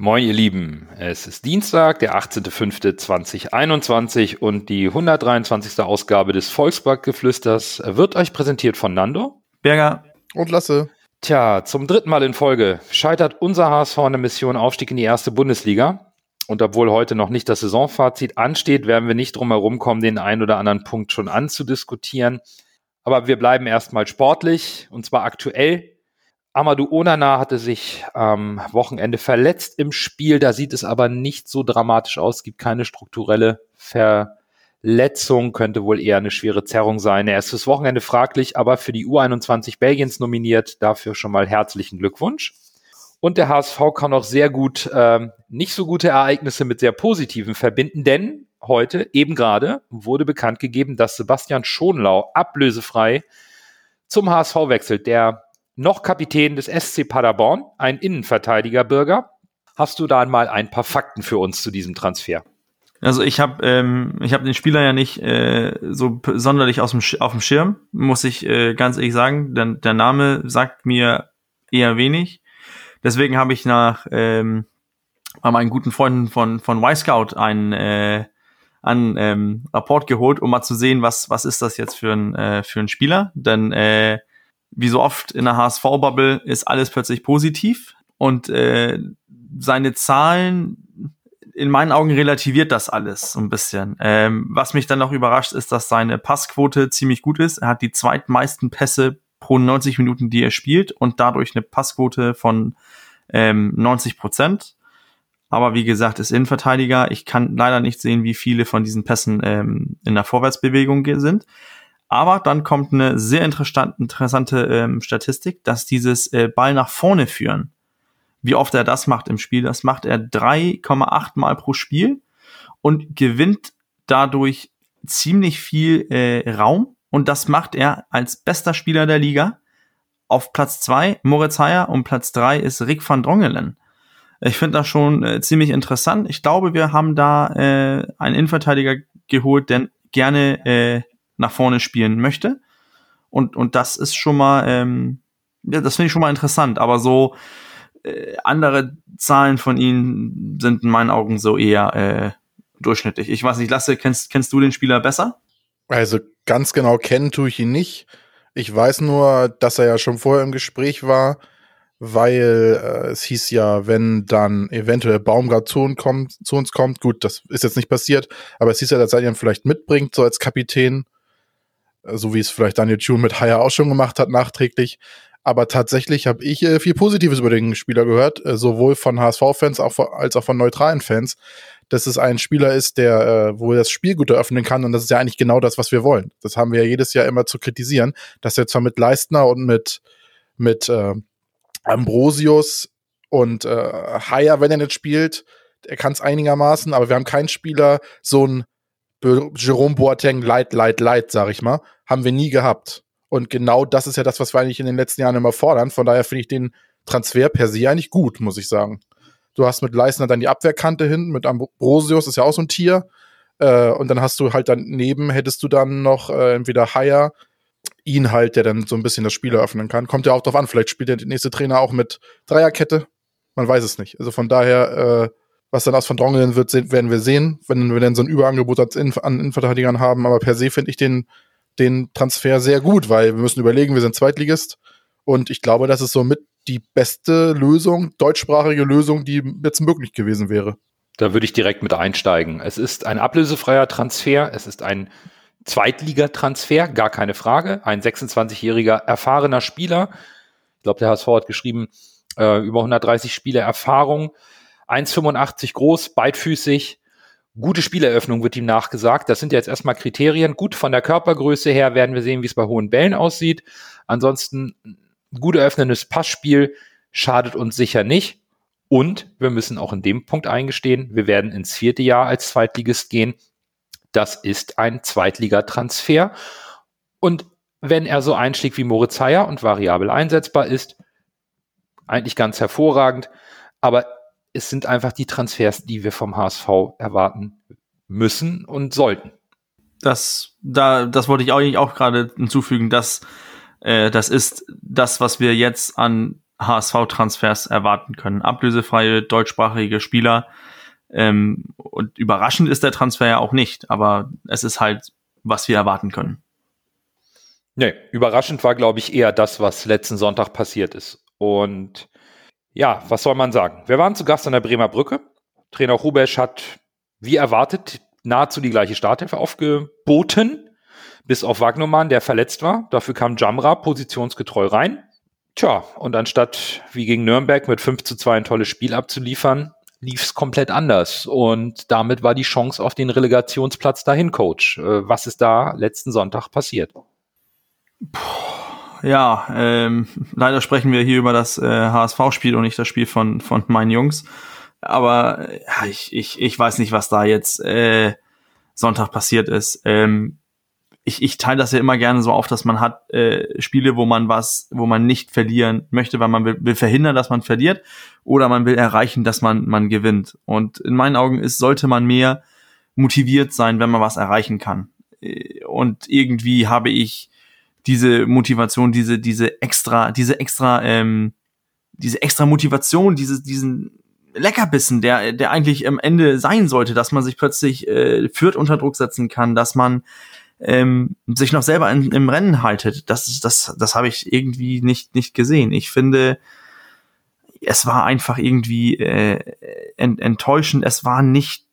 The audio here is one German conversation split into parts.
Moin, ihr Lieben. Es ist Dienstag, der 18.05.2021 und die 123. Ausgabe des Volksparkgeflüsters wird euch präsentiert von Nando. Berger, Und Lasse. Tja, zum dritten Mal in Folge scheitert unser HSV an der Mission Aufstieg in die erste Bundesliga. Und obwohl heute noch nicht das Saisonfazit ansteht, werden wir nicht drum herum kommen, den einen oder anderen Punkt schon anzudiskutieren. Aber wir bleiben erstmal sportlich und zwar aktuell. Amadou Onana hatte sich am Wochenende verletzt im Spiel. Da sieht es aber nicht so dramatisch aus. Es gibt keine strukturelle Verletzung, könnte wohl eher eine schwere Zerrung sein. Er ist fürs Wochenende fraglich, aber für die U21 Belgiens nominiert. Dafür schon mal herzlichen Glückwunsch. Und der HSV kann auch sehr gut ähm, nicht so gute Ereignisse mit sehr positiven verbinden, denn heute, eben gerade, wurde bekannt gegeben, dass Sebastian Schonlau ablösefrei zum HSV wechselt. Der noch Kapitän des SC Paderborn, ein Innenverteidiger-Bürger. Hast du da mal ein paar Fakten für uns zu diesem Transfer? also ich habe ähm, ich habe den Spieler ja nicht äh, so sonderlich aus dem Sch auf dem Schirm, muss ich äh, ganz ehrlich sagen, denn der Name sagt mir eher wenig. Deswegen habe ich nach ähm, meinen guten Freunden von von Y-Scout einen äh, an ähm, Rapport geholt, um mal zu sehen, was was ist das jetzt für ein äh, für ein Spieler, denn äh, wie so oft in der HSV-Bubble ist alles plötzlich positiv und äh, seine Zahlen in meinen Augen relativiert das alles so ein bisschen. Ähm, was mich dann noch überrascht, ist, dass seine Passquote ziemlich gut ist. Er hat die zweitmeisten Pässe pro 90 Minuten, die er spielt und dadurch eine Passquote von ähm, 90 Prozent. Aber wie gesagt, ist Innenverteidiger. Ich kann leider nicht sehen, wie viele von diesen Pässen ähm, in der Vorwärtsbewegung sind. Aber dann kommt eine sehr interessant, interessante ähm, Statistik, dass dieses äh, Ball nach vorne führen, wie oft er das macht im Spiel, das macht er 3,8 Mal pro Spiel und gewinnt dadurch ziemlich viel äh, Raum. Und das macht er als bester Spieler der Liga. Auf Platz zwei Moritz Heyer und Platz drei ist Rick van Drongelen. Ich finde das schon äh, ziemlich interessant. Ich glaube, wir haben da äh, einen Innenverteidiger geholt, der gerne äh, nach vorne spielen möchte. Und, und das ist schon mal, ähm, ja, das finde ich schon mal interessant. Aber so äh, andere Zahlen von ihnen sind in meinen Augen so eher äh, durchschnittlich. Ich weiß nicht, Lasse, kennst, kennst du den Spieler besser? Also ganz genau kennen tue ich ihn nicht. Ich weiß nur, dass er ja schon vorher im Gespräch war, weil äh, es hieß ja, wenn dann eventuell Baumgart zu uns, kommt, zu uns kommt, gut, das ist jetzt nicht passiert, aber es hieß ja, dass er ihn vielleicht mitbringt, so als Kapitän, so wie es vielleicht Daniel Thune mit Haya auch schon gemacht hat, nachträglich. Aber tatsächlich habe ich äh, viel Positives über den Spieler gehört, äh, sowohl von HSV-Fans als auch von neutralen Fans, dass es ein Spieler ist, der äh, wohl das Spiel gut eröffnen kann. Und das ist ja eigentlich genau das, was wir wollen. Das haben wir ja jedes Jahr immer zu kritisieren, dass er zwar mit Leistner und mit, mit äh, Ambrosius und äh, Haya, wenn er nicht spielt, er kann es einigermaßen, aber wir haben keinen Spieler, so ein Jerome Boateng light, light, light, sag ich mal, haben wir nie gehabt. Und genau das ist ja das, was wir eigentlich in den letzten Jahren immer fordern. Von daher finde ich den Transfer per se eigentlich gut, muss ich sagen. Du hast mit Leisner dann die Abwehrkante hinten, mit Ambrosius ist ja auch so ein Tier. Äh, und dann hast du halt daneben, hättest du dann noch äh, entweder Haya, ihn halt, der dann so ein bisschen das Spiel eröffnen kann. Kommt ja auch drauf an, vielleicht spielt der nächste Trainer auch mit Dreierkette. Man weiß es nicht. Also von daher, äh, was dann aus von Drongelen wird, werden wir sehen, wenn wir dann so ein Überangebot an Innenverteidigern haben. Aber per se finde ich den, den Transfer sehr gut, weil wir müssen überlegen, wir sind Zweitligist. Und ich glaube, das ist somit die beste Lösung, deutschsprachige Lösung, die jetzt möglich gewesen wäre. Da würde ich direkt mit einsteigen. Es ist ein ablösefreier Transfer. Es ist ein Zweitligatransfer, gar keine Frage. Ein 26-jähriger erfahrener Spieler. Ich glaube, der HSV hat geschrieben, äh, über 130 Spiele Erfahrung. 1,85 groß, beidfüßig. Gute Spieleröffnung wird ihm nachgesagt. Das sind jetzt erstmal Kriterien. Gut von der Körpergröße her werden wir sehen, wie es bei hohen Bällen aussieht. Ansonsten gut eröffnendes Passspiel schadet uns sicher nicht. Und wir müssen auch in dem Punkt eingestehen, wir werden ins vierte Jahr als Zweitligist gehen. Das ist ein Zweitligatransfer. Und wenn er so einschlägt wie Moritz Heyer und variabel einsetzbar ist, eigentlich ganz hervorragend. Aber es sind einfach die Transfers, die wir vom HSV erwarten müssen und sollten. Das, da, das wollte ich eigentlich auch gerade hinzufügen, dass äh, das ist das, was wir jetzt an HSV-Transfers erwarten können. Ablösefreie deutschsprachige Spieler. Ähm, und überraschend ist der Transfer ja auch nicht, aber es ist halt, was wir erwarten können. Nee, überraschend war, glaube ich, eher das, was letzten Sonntag passiert ist. Und ja, was soll man sagen? Wir waren zu Gast an der Bremer Brücke. Trainer Rubesch hat, wie erwartet, nahezu die gleiche Starthilfe aufgeboten, bis auf Wagnermann, der verletzt war. Dafür kam Jamra positionsgetreu rein. Tja, und anstatt wie gegen Nürnberg mit 5 zu 2 ein tolles Spiel abzuliefern, lief es komplett anders. Und damit war die Chance auf den Relegationsplatz dahin, Coach. Äh, was ist da letzten Sonntag passiert? Ja, ähm, leider sprechen wir hier über das äh, HSV-Spiel und nicht das Spiel von, von meinen Jungs. Aber ja, ich, ich, ich weiß nicht, was da jetzt äh, Sonntag passiert ist. Ähm, ich, ich teile das ja immer gerne so auf, dass man hat äh, Spiele, wo man was, wo man nicht verlieren möchte, weil man will, will verhindern, dass man verliert, oder man will erreichen, dass man man gewinnt. Und in meinen Augen ist, sollte man mehr motiviert sein, wenn man was erreichen kann. Äh, und irgendwie habe ich diese Motivation, diese diese extra, diese extra, ähm, diese extra Motivation, diese diesen Leckerbissen, der der eigentlich am Ende sein sollte, dass man sich plötzlich äh, führt unter Druck setzen kann, dass man ähm, sich noch selber in, im Rennen haltet. Das, das, das habe ich irgendwie nicht, nicht gesehen. Ich finde, es war einfach irgendwie äh, ent, enttäuschend. Es war nicht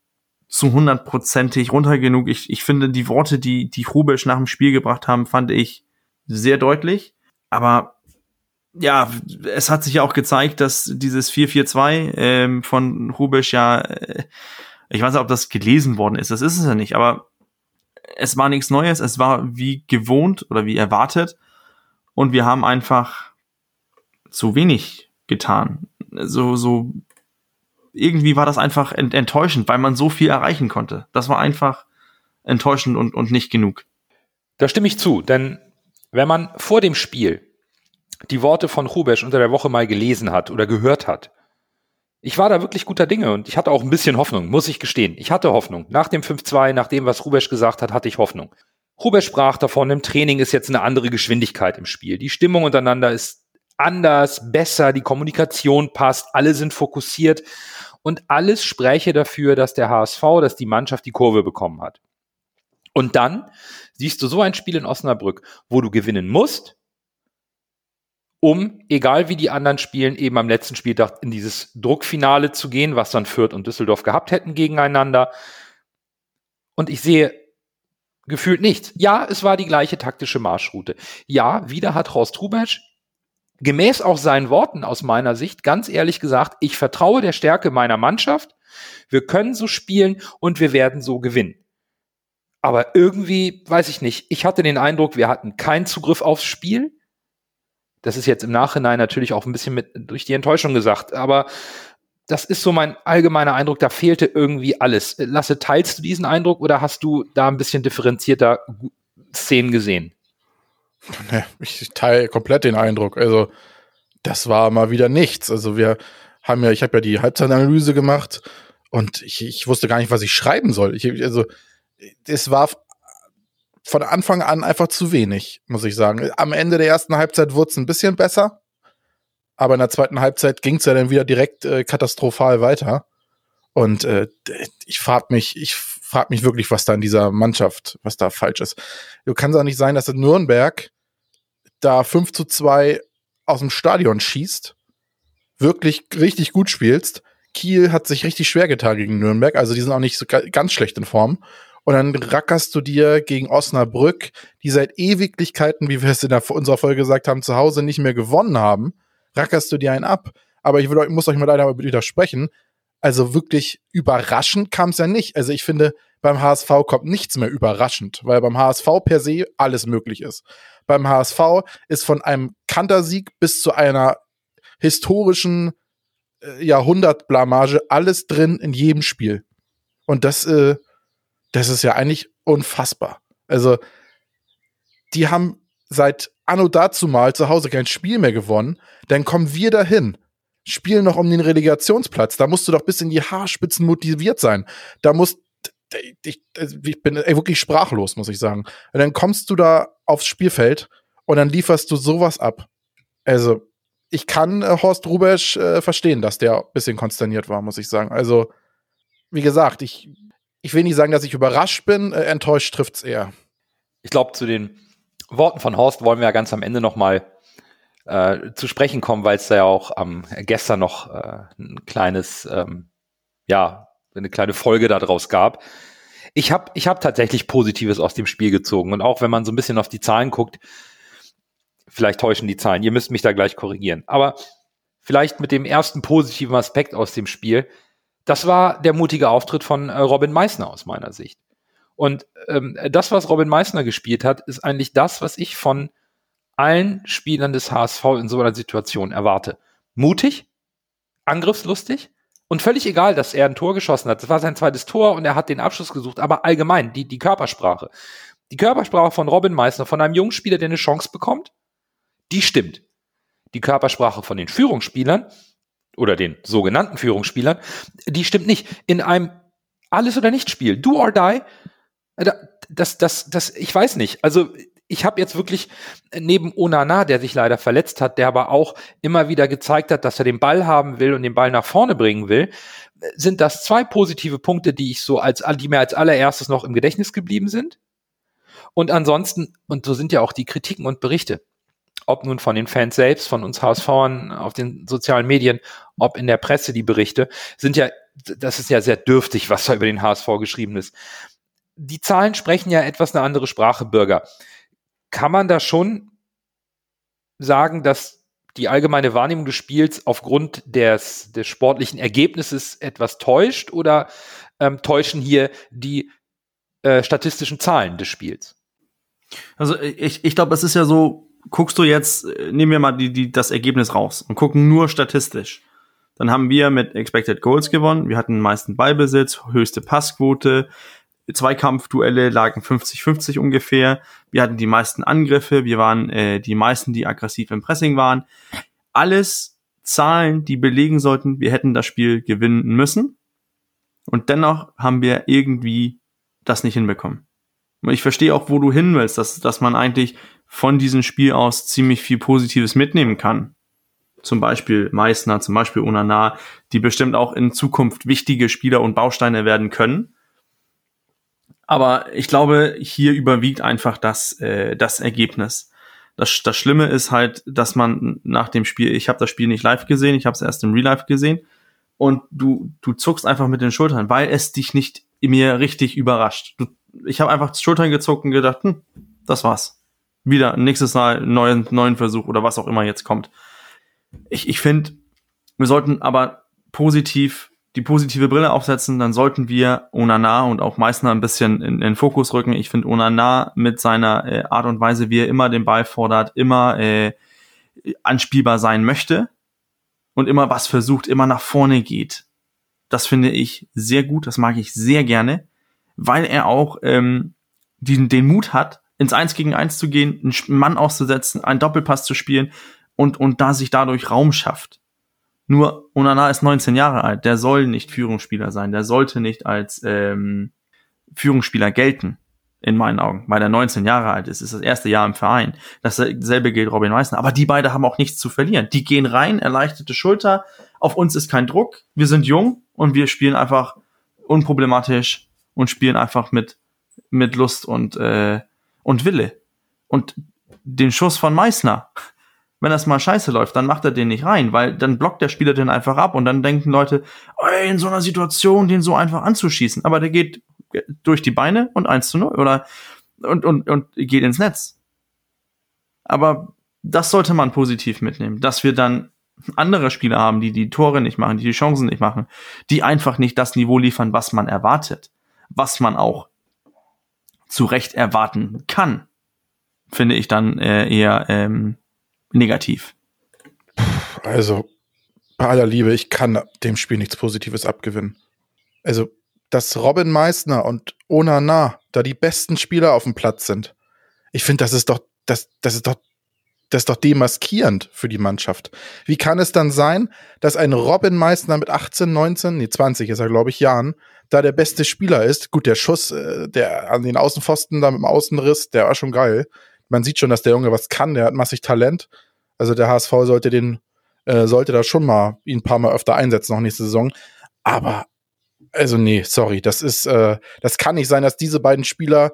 zu hundertprozentig runter genug. Ich, ich finde, die Worte, die, die Rubisch nach dem Spiel gebracht haben, fand ich sehr deutlich. Aber ja, es hat sich ja auch gezeigt, dass dieses 4-4-2 ähm, von Rubisch ja, äh, ich weiß nicht, ob das gelesen worden ist. Das ist es ja nicht, aber es war nichts Neues, es war wie gewohnt oder wie erwartet und wir haben einfach zu wenig getan. So, so, irgendwie war das einfach ent enttäuschend, weil man so viel erreichen konnte. Das war einfach enttäuschend und, und nicht genug. Da stimme ich zu, denn wenn man vor dem Spiel die Worte von Rubesch unter der Woche mal gelesen hat oder gehört hat, ich war da wirklich guter Dinge und ich hatte auch ein bisschen Hoffnung, muss ich gestehen. Ich hatte Hoffnung. Nach dem 5-2, nach dem, was Rubesch gesagt hat, hatte ich Hoffnung. Rubesch sprach davon, im Training ist jetzt eine andere Geschwindigkeit im Spiel. Die Stimmung untereinander ist anders, besser, die Kommunikation passt, alle sind fokussiert und alles spräche dafür, dass der HSV, dass die Mannschaft die Kurve bekommen hat. Und dann siehst du so ein Spiel in Osnabrück, wo du gewinnen musst, um, egal wie die anderen spielen, eben am letzten Spieltag in dieses Druckfinale zu gehen, was dann Fürth und Düsseldorf gehabt hätten gegeneinander. Und ich sehe gefühlt nichts. Ja, es war die gleiche taktische Marschroute. Ja, wieder hat Horst Rubesch gemäß auch seinen Worten aus meiner Sicht ganz ehrlich gesagt, ich vertraue der Stärke meiner Mannschaft. Wir können so spielen und wir werden so gewinnen. Aber irgendwie, weiß ich nicht, ich hatte den Eindruck, wir hatten keinen Zugriff aufs Spiel. Das ist jetzt im Nachhinein natürlich auch ein bisschen mit durch die Enttäuschung gesagt, aber das ist so mein allgemeiner Eindruck, da fehlte irgendwie alles. Lasse, teilst du diesen Eindruck oder hast du da ein bisschen differenzierter Szenen gesehen? Ich teile komplett den Eindruck. Also, das war mal wieder nichts. Also, wir haben ja, ich habe ja die Halbzeitanalyse gemacht und ich, ich wusste gar nicht, was ich schreiben soll. Ich, also, es war von Anfang an einfach zu wenig, muss ich sagen. Am Ende der ersten Halbzeit wurde es ein bisschen besser, aber in der zweiten Halbzeit ging es ja dann wieder direkt äh, katastrophal weiter. Und äh, ich frage mich, ich frage mich wirklich, was da in dieser Mannschaft, was da falsch ist. Du kannst auch nicht sein, dass in Nürnberg da 5 zu 2 aus dem Stadion schießt, wirklich richtig gut spielst. Kiel hat sich richtig schwer getan gegen Nürnberg, also die sind auch nicht so ganz schlecht in Form und dann rackerst du dir gegen Osnabrück, die seit Ewiglichkeiten, wie wir es in der, unserer Folge gesagt haben, zu Hause nicht mehr gewonnen haben, rackerst du dir einen ab. Aber ich, will, muss euch mal leider widersprechen. Also wirklich überraschend kam es ja nicht. Also ich finde, beim HSV kommt nichts mehr überraschend, weil beim HSV per se alles möglich ist. Beim HSV ist von einem Kantersieg bis zu einer historischen äh, Jahrhundertblamage alles drin in jedem Spiel. Und das äh, Das ist ja eigentlich unfassbar. Also, die haben seit Anno dazu mal zu Hause kein Spiel mehr gewonnen. Dann kommen wir dahin, spielen noch um den Relegationsplatz. Da musst du doch bis in die Haarspitzen motiviert sein. Da musst ich, ich bin wirklich sprachlos, muss ich sagen. Und dann kommst du da aufs Spielfeld und dann lieferst du sowas ab. Also, ich kann äh, Horst Rubesch äh, verstehen, dass der ein bisschen konsterniert war, muss ich sagen. Also, wie gesagt, ich, ich will nicht sagen, dass ich überrascht bin, äh, enttäuscht trifft es eher. Ich glaube, zu den Worten von Horst wollen wir ja ganz am Ende nochmal äh, zu sprechen kommen, weil es da ja auch ähm, gestern noch äh, ein kleines, ähm, ja, eine kleine Folge daraus gab. Ich habe ich hab tatsächlich Positives aus dem Spiel gezogen und auch wenn man so ein bisschen auf die Zahlen guckt, vielleicht täuschen die Zahlen, ihr müsst mich da gleich korrigieren, aber vielleicht mit dem ersten positiven Aspekt aus dem Spiel, das war der mutige Auftritt von äh, Robin Meissner aus meiner Sicht. Und ähm, das, was Robin Meissner gespielt hat, ist eigentlich das, was ich von allen Spielern des HSV in so einer Situation erwarte. Mutig, angriffslustig und völlig egal, dass er ein Tor geschossen hat. Das war sein zweites Tor und er hat den Abschluss gesucht, aber allgemein, die, die Körpersprache. Die Körpersprache von Robin Meissner, von einem jungen Spieler, der eine Chance bekommt, die stimmt. Die Körpersprache von den Führungsspielern oder den sogenannten Führungsspielern, die stimmt nicht. In einem Alles- oder Nicht-Spiel, do or die, das, das, das, ich weiß nicht. Also ich habe jetzt wirklich neben Onana, der sich leider verletzt hat, der aber auch immer wieder gezeigt hat, dass er den Ball haben will und den Ball nach vorne bringen will, sind das zwei positive Punkte, die ich so als, die mir als allererstes noch im Gedächtnis geblieben sind. Und ansonsten, und so sind ja auch die Kritiken und Berichte, ob nun von den Fans selbst, von uns HSVern auf den sozialen Medien, ob in der Presse die Berichte, sind ja, das ist ja sehr dürftig, was da über den HSV geschrieben ist. Die Zahlen sprechen ja etwas eine andere Sprache, Bürger kann man da schon sagen, dass die allgemeine Wahrnehmung des Spiels aufgrund des, des sportlichen Ergebnisses etwas täuscht oder ähm, täuschen hier die äh, statistischen Zahlen des Spiels? Also ich, ich glaube, es ist ja so, guckst du jetzt, äh, nehmen wir mal die, die, das Ergebnis raus und gucken nur statistisch. Dann haben wir mit Expected Goals gewonnen. Wir hatten den meisten Ballbesitz, höchste Passquote, Zweikampfduelle lagen 50-50 ungefähr. Wir hatten die meisten Angriffe, wir waren äh, die meisten, die aggressiv im Pressing waren. Alles Zahlen, die belegen sollten, wir hätten das Spiel gewinnen müssen. Und dennoch haben wir irgendwie das nicht hinbekommen. Ich verstehe auch, wo du hin willst, dass, dass man eigentlich von diesem Spiel aus ziemlich viel Positives mitnehmen kann. Zum Beispiel Meißner, zum Beispiel Unana, die bestimmt auch in Zukunft wichtige Spieler und Bausteine werden können. Aber ich glaube, hier überwiegt einfach das, äh, das Ergebnis. Das, das Schlimme ist halt, dass man nach dem Spiel, ich habe das Spiel nicht live gesehen, ich habe es erst im Real Life gesehen, und du, du zuckst einfach mit den Schultern, weil es dich nicht mir richtig überrascht. Du, ich habe einfach Schultern gezuckt und gedacht, hm, das war's. Wieder nächstes Mal neuen, neuen Versuch oder was auch immer jetzt kommt. Ich, ich finde, wir sollten aber positiv die positive Brille aufsetzen, dann sollten wir Onana und auch Meißner ein bisschen in, in Fokus rücken. Ich finde Onana mit seiner äh, Art und Weise, wie er immer den Ball fordert, immer äh, anspielbar sein möchte und immer was versucht, immer nach vorne geht. Das finde ich sehr gut, das mag ich sehr gerne, weil er auch ähm, den, den Mut hat, ins Eins gegen Eins zu gehen, einen Mann auszusetzen, einen Doppelpass zu spielen und, und da sich dadurch Raum schafft. Nur Onana ist 19 Jahre alt, der soll nicht Führungsspieler sein, der sollte nicht als ähm, Führungsspieler gelten, in meinen Augen, weil er 19 Jahre alt ist, ist das erste Jahr im Verein. Dasselbe gilt Robin Meissner, aber die beide haben auch nichts zu verlieren. Die gehen rein, erleichterte Schulter, auf uns ist kein Druck, wir sind jung und wir spielen einfach unproblematisch und spielen einfach mit, mit Lust und, äh, und Wille. Und den Schuss von Meissner, wenn das mal scheiße läuft, dann macht er den nicht rein, weil dann blockt der Spieler den einfach ab und dann denken Leute, ey, in so einer Situation den so einfach anzuschießen. Aber der geht durch die Beine und 1 zu 0 oder und, und, und geht ins Netz. Aber das sollte man positiv mitnehmen, dass wir dann andere Spieler haben, die die Tore nicht machen, die die Chancen nicht machen, die einfach nicht das Niveau liefern, was man erwartet, was man auch zu Recht erwarten kann, finde ich dann äh, eher ähm, negativ? Also, bei aller Liebe, ich kann dem Spiel nichts Positives abgewinnen. Also, dass Robin Meissner und Onana da die besten Spieler auf dem Platz sind. Ich finde, das ist doch, das, das ist doch, das ist doch demaskierend für die Mannschaft. Wie kann es dann sein, dass ein Robin Meissner mit 18, 19, nee, 20 ist er, glaube ich, Jahren, da der beste Spieler ist? Gut, der Schuss, äh, der an den Außenpfosten da mit dem Außenriss, der war schon geil. Man sieht schon, dass der Junge was kann, der hat massig Talent. Also der HSV sollte den, äh, sollte da schon mal ihn ein paar Mal öfter einsetzen, noch nächste Saison. Aber also nee, sorry, das ist, äh, das kann nicht sein, dass diese beiden Spieler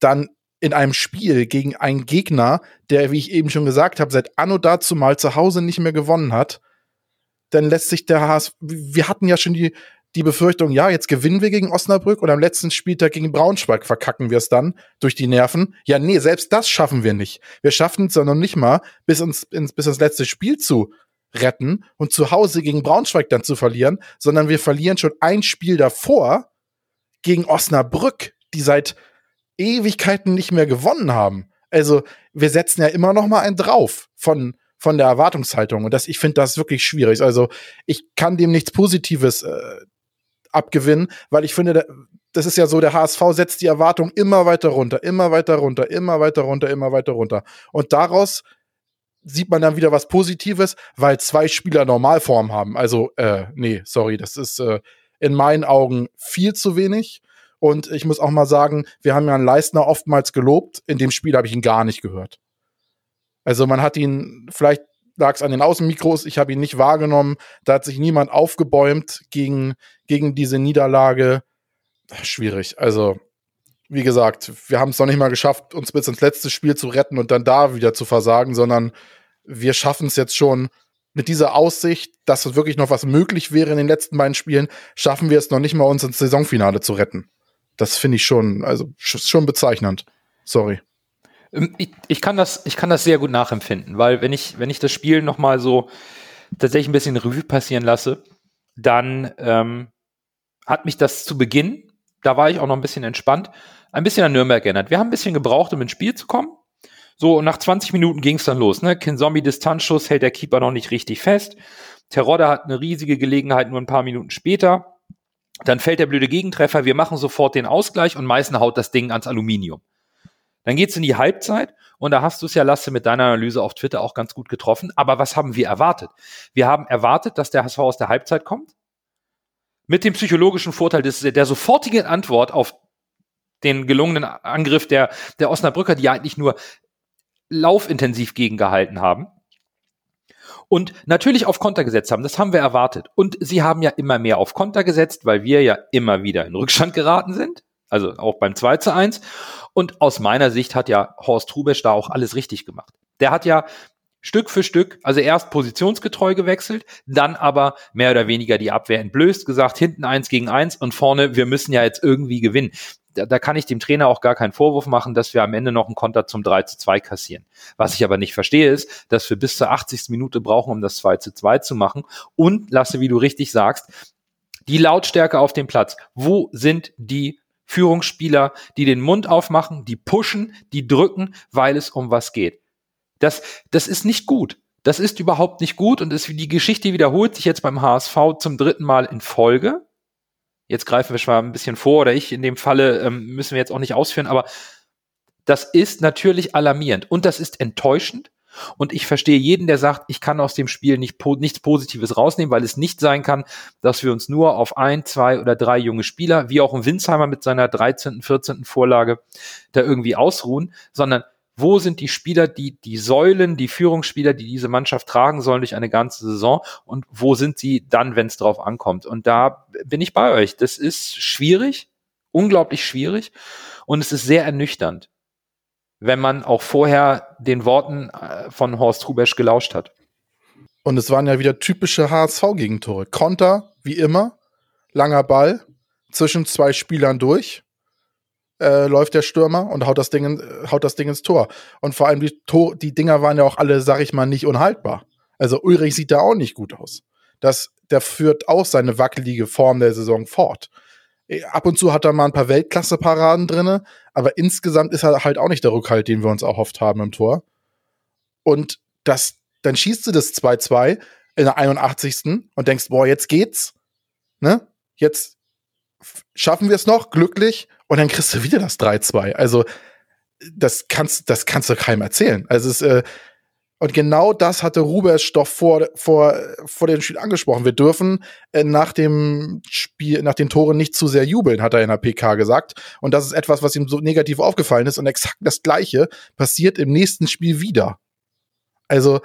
dann in einem Spiel gegen einen Gegner, der, wie ich eben schon gesagt habe, seit Anno dazu mal zu Hause nicht mehr gewonnen hat, dann lässt sich der HSV, wir hatten ja schon die, die Befürchtung, ja, jetzt gewinnen wir gegen Osnabrück und am letzten Spieltag gegen Braunschweig verkacken wir es dann durch die Nerven. Ja, nee, selbst das schaffen wir nicht. Wir schaffen es ja noch nicht mal, bis uns ins, bis ins letzte Spiel zu retten und zu Hause gegen Braunschweig dann zu verlieren, sondern wir verlieren schon ein Spiel davor gegen Osnabrück, die seit Ewigkeiten nicht mehr gewonnen haben. Also wir setzen ja immer noch mal einen drauf von von der Erwartungshaltung und das ich finde das wirklich schwierig. Also ich kann dem nichts Positives äh, abgewinnen, weil ich finde, das ist ja so, der HSV setzt die Erwartung immer weiter runter, immer weiter runter, immer weiter runter, immer weiter runter. Und daraus sieht man dann wieder was Positives, weil zwei Spieler Normalform haben. Also, äh, nee, sorry, das ist äh, in meinen Augen viel zu wenig. Und ich muss auch mal sagen, wir haben ja einen Leistner oftmals gelobt. In dem Spiel habe ich ihn gar nicht gehört. Also man hat ihn, vielleicht lag es an den Außenmikros, ich habe ihn nicht wahrgenommen. Da hat sich niemand aufgebäumt gegen, gegen diese Niederlage. Schwierig. Also wie gesagt, wir haben es noch nicht mal geschafft, uns bis ins letzte Spiel zu retten und dann da wieder zu versagen, sondern wir schaffen es jetzt schon mit dieser Aussicht, dass wirklich noch was möglich wäre in den letzten beiden Spielen, schaffen wir es noch nicht mal, uns ins Saisonfinale zu retten. Das finde ich schon, also schon bezeichnend. Sorry. Ähm, ich, ich, kann das, ich kann das sehr gut nachempfinden, weil wenn ich, wenn ich das Spiel noch mal so tatsächlich ein bisschen Revue passieren lasse, dann ähm, hat mich das zu Beginn da war ich auch noch ein bisschen entspannt, ein bisschen an Nürnberg erinnert. Wir haben ein bisschen gebraucht, um ins Spiel zu kommen. So, und nach 20 Minuten ging es dann los. Ne? Kinzombie Distanzschuss hält der Keeper noch nicht richtig fest. Terodde hat eine riesige Gelegenheit nur ein paar Minuten später. Dann fällt der blöde Gegentreffer. Wir machen sofort den Ausgleich und Meißen haut das Ding ans Aluminium. Dann geht's in die Halbzeit und da hast du es ja, Lasse, mit deiner Analyse auf Twitter auch ganz gut getroffen. Aber was haben wir erwartet? Wir haben erwartet, dass der HSV aus der Halbzeit kommt, mit dem psychologischen Vorteil des, der sofortigen Antwort auf den gelungenen Angriff der, der Osnabrücker, die ja eigentlich nur laufintensiv gegengehalten haben. Und natürlich auf Konter gesetzt haben. Das haben wir erwartet. Und sie haben ja immer mehr auf Konter gesetzt, weil wir ja immer wieder in Rückstand geraten sind. Also auch beim 2 zu 1. Und aus meiner Sicht hat ja Horst Trubesch da auch alles richtig gemacht. Der hat ja Stück für Stück, also erst positionsgetreu gewechselt, dann aber mehr oder weniger die Abwehr entblößt, gesagt, hinten eins gegen eins und vorne, wir müssen ja jetzt irgendwie gewinnen. Da, da kann ich dem Trainer auch gar keinen Vorwurf machen, dass wir am Ende noch einen Konter zum 3 zu 2 kassieren. Was ich aber nicht verstehe, ist, dass wir bis zur 80. Minute brauchen, um das 2 zu 2 zu machen. Und lasse, wie du richtig sagst, die Lautstärke auf dem Platz. Wo sind die Führungsspieler, die den Mund aufmachen, die pushen, die drücken, weil es um was geht? Das, das ist nicht gut. Das ist überhaupt nicht gut und ist, die Geschichte wiederholt sich jetzt beim HSV zum dritten Mal in Folge. Jetzt greifen wir schon mal ein bisschen vor oder ich in dem Falle ähm, müssen wir jetzt auch nicht ausführen, aber das ist natürlich alarmierend und das ist enttäuschend. Und ich verstehe jeden, der sagt, ich kann aus dem Spiel nicht, nichts Positives rausnehmen, weil es nicht sein kann, dass wir uns nur auf ein, zwei oder drei junge Spieler, wie auch ein Winsheimer mit seiner 13., 14. Vorlage, da irgendwie ausruhen, sondern wo sind die Spieler, die die Säulen, die Führungsspieler, die diese Mannschaft tragen sollen durch eine ganze Saison und wo sind sie dann, wenn es drauf ankommt? Und da bin ich bei euch. Das ist schwierig, unglaublich schwierig und es ist sehr ernüchternd, wenn man auch vorher den Worten äh, von Horst Rubesch gelauscht hat. Und es waren ja wieder typische HSV-Gegentore. Konter, wie immer, langer Ball zwischen zwei Spielern durch äh, läuft der Stürmer und haut das Ding, in, haut das Ding ins Tor. Und vor allem die, Tor, die Dinger waren ja auch alle, sag ich mal, nicht unhaltbar. Also Ulrich sieht da auch nicht gut aus. Das, der führt auch seine wackelige Form der Saison fort. Äh, ab und zu hat er mal ein paar Weltklasse-Paraden drinne, aber insgesamt ist er halt auch nicht der Rückhalt, den wir uns erhofft haben im Tor. Und das, dann schießt du das 2-2 in der 81. und denkst, boah, jetzt geht's. Ne? Jetzt schaffen wir es noch, glücklich, und dann kriegst du wieder das 3-2. Also, das kannst, das kannst du keinem erzählen. Also, es, äh, und genau das hatte Rubers doch vor, vor, vor dem Spiel angesprochen. Wir dürfen äh, nach dem Spiel, nach den Toren nicht zu sehr jubeln, hat er in der PK gesagt. Und das ist etwas, was ihm so negativ aufgefallen ist. Und exakt das Gleiche passiert im nächsten Spiel wieder. Also,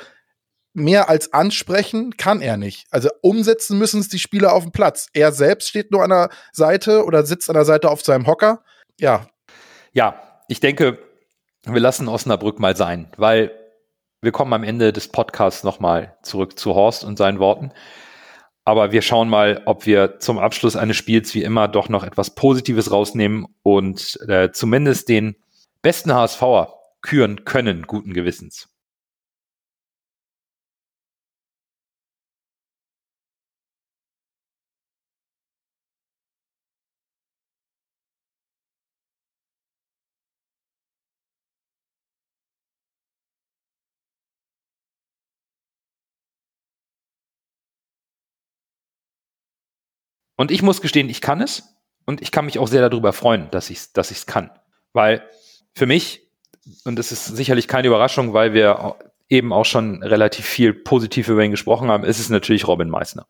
mehr als ansprechen kann er nicht. Also umsetzen müssen es die Spieler auf dem Platz. Er selbst steht nur an der Seite oder sitzt an der Seite auf seinem Hocker. Ja. Ja, ich denke, wir lassen Osnabrück mal sein, weil wir kommen am Ende des Podcasts nochmal zurück zu Horst und seinen Worten. Aber wir schauen mal, ob wir zum Abschluss eines Spiels wie immer doch noch etwas Positives rausnehmen und äh, zumindest den besten HSVer küren können, guten Gewissens. Und ich muss gestehen, ich kann es und ich kann mich auch sehr darüber freuen, dass ich es dass ich's kann. Weil für mich, und das ist sicherlich keine Überraschung, weil wir eben auch schon relativ viel positiv über ihn gesprochen haben, ist es natürlich Robin Meissner.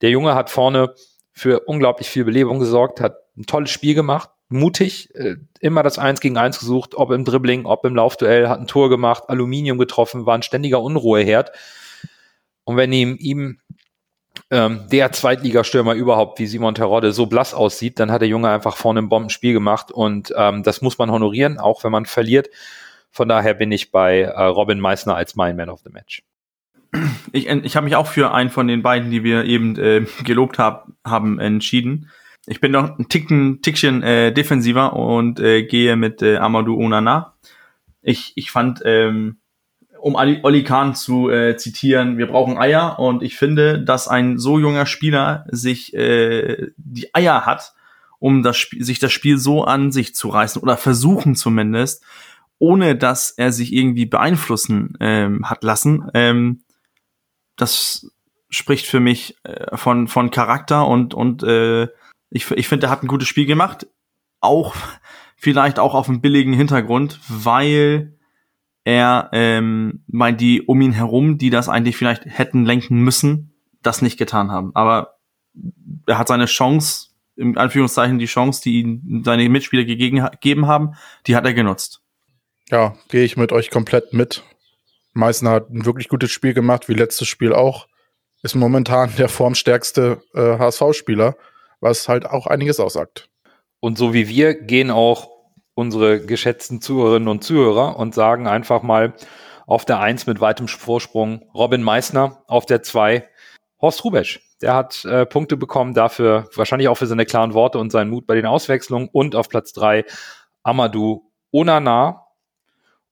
Der Junge hat vorne für unglaublich viel Belebung gesorgt, hat ein tolles Spiel gemacht, mutig, äh, immer das Eins gegen Eins gesucht, ob im Dribbling, ob im Laufduell, hat ein Tor gemacht, Aluminium getroffen, war ein ständiger Unruheherd. Und wenn ihm, ihm ähm, der Zweitligastürmer überhaupt wie Simon Terodde so blass aussieht, dann hat der Junge einfach vorne ein Bombenspiel gemacht und ähm, das muss man honorieren, auch wenn man verliert. Von daher bin ich bei äh, Robin Meissner als mein Man of the Match. Ich, ich habe mich auch für einen von den beiden, die wir eben äh, gelobt hab, haben, entschieden. Ich bin noch ein Ticken, Tickchen äh, defensiver und äh, gehe mit äh, Amadou Onana. Ich, ich fand ähm, um Oli Kahn zu äh, zitieren, wir brauchen Eier und ich finde, dass ein so junger Spieler sich äh, die Eier hat, um das Spiel, sich das Spiel so an sich zu reißen oder versuchen zumindest, ohne dass er sich irgendwie beeinflussen ähm, hat lassen. Ähm, das spricht für mich äh, von von Charakter und und äh, ich, ich finde, er hat ein gutes Spiel gemacht, auch vielleicht auch auf einem billigen Hintergrund, weil er ähm, meint die um ihn herum, die das eigentlich vielleicht hätten lenken müssen, das nicht getan haben. Aber er hat seine Chance, im Anführungszeichen die Chance, die ihm seine Mitspieler gegeben haben, die hat er genutzt. Ja, gehe ich mit euch komplett mit. Meißner hat ein wirklich gutes Spiel gemacht, wie letztes Spiel auch. Ist momentan der formstärkste äh, HSV-Spieler, was halt auch einiges aussagt. Und so wie wir gehen auch unsere geschätzten Zuhörerinnen und Zuhörer und sagen einfach mal auf der Eins mit weitem Vorsprung Robin Meissner, auf der Zwei Horst Rubesch. Der hat äh, Punkte bekommen dafür, wahrscheinlich auch für seine klaren Worte und seinen Mut bei den Auswechslungen und auf Platz drei Amadou Onana.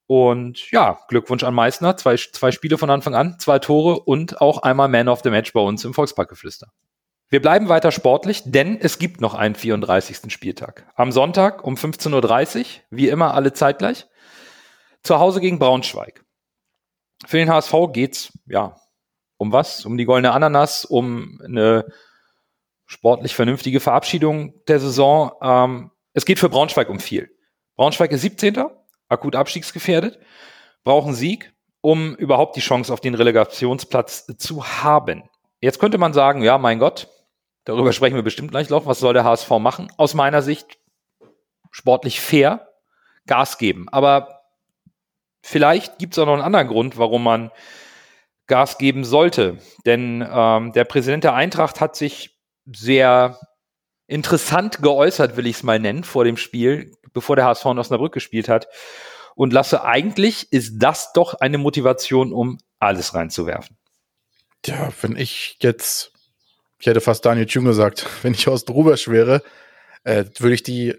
Und ja, Glückwunsch an Meissner. Zwei, zwei Spiele von Anfang an, zwei Tore und auch einmal Man of the Match bei uns im Volksparkgeflüster. Wir bleiben weiter sportlich, denn es gibt noch einen 34. Spieltag. Am Sonntag um 15.30 Uhr, wie immer alle zeitgleich, zu Hause gegen Braunschweig. Für den HSV geht's, ja, um was? Um die goldene Ananas, um eine sportlich vernünftige Verabschiedung der Saison. Ähm, es geht für Braunschweig um viel. Braunschweig ist 17. akut abstiegsgefährdet, brauchen Sieg, um überhaupt die Chance auf den Relegationsplatz zu haben. Jetzt könnte man sagen, ja, mein Gott, Darüber sprechen wir bestimmt gleich noch. Was soll der HSV machen? Aus meiner Sicht sportlich fair Gas geben. Aber vielleicht gibt es auch noch einen anderen Grund, warum man Gas geben sollte. Denn ähm, der Präsident der Eintracht hat sich sehr interessant geäußert, will ich es mal nennen, vor dem Spiel, bevor der HSV in Osnabrück gespielt hat. Und Lasse, eigentlich ist das doch eine Motivation, um alles reinzuwerfen. Ja, wenn ich jetzt ich hätte fast Daniel Thune gesagt, wenn ich aus Drubesch wäre, äh, würde ich die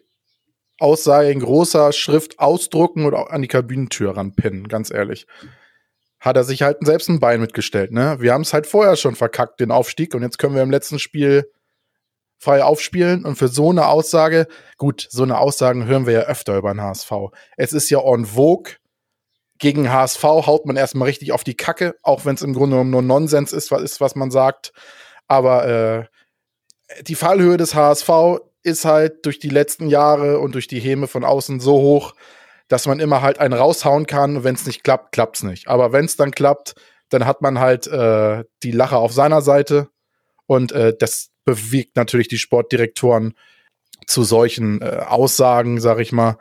Aussage in großer Schrift ausdrucken und auch an die Kabinentür ranpinnen, ganz ehrlich. Hat er sich halt selbst ein Bein mitgestellt, ne? Wir haben es halt vorher schon verkackt, den Aufstieg, und jetzt können wir im letzten Spiel frei aufspielen. Und für so eine Aussage, gut, so eine Aussagen hören wir ja öfter über den HSV. Es ist ja en vogue. Gegen HSV haut man erstmal richtig auf die Kacke, auch wenn es im Grunde genommen nur Nonsens ist, was ist, was man sagt. Aber äh, die Fallhöhe des HSV ist halt durch die letzten Jahre und durch die Häme von außen so hoch, dass man immer halt einen raushauen kann. Wenn es nicht klappt, klappt es nicht. Aber wenn es dann klappt, dann hat man halt äh, die Lache auf seiner Seite. Und äh, das bewegt natürlich die Sportdirektoren zu solchen äh, Aussagen, sag ich mal.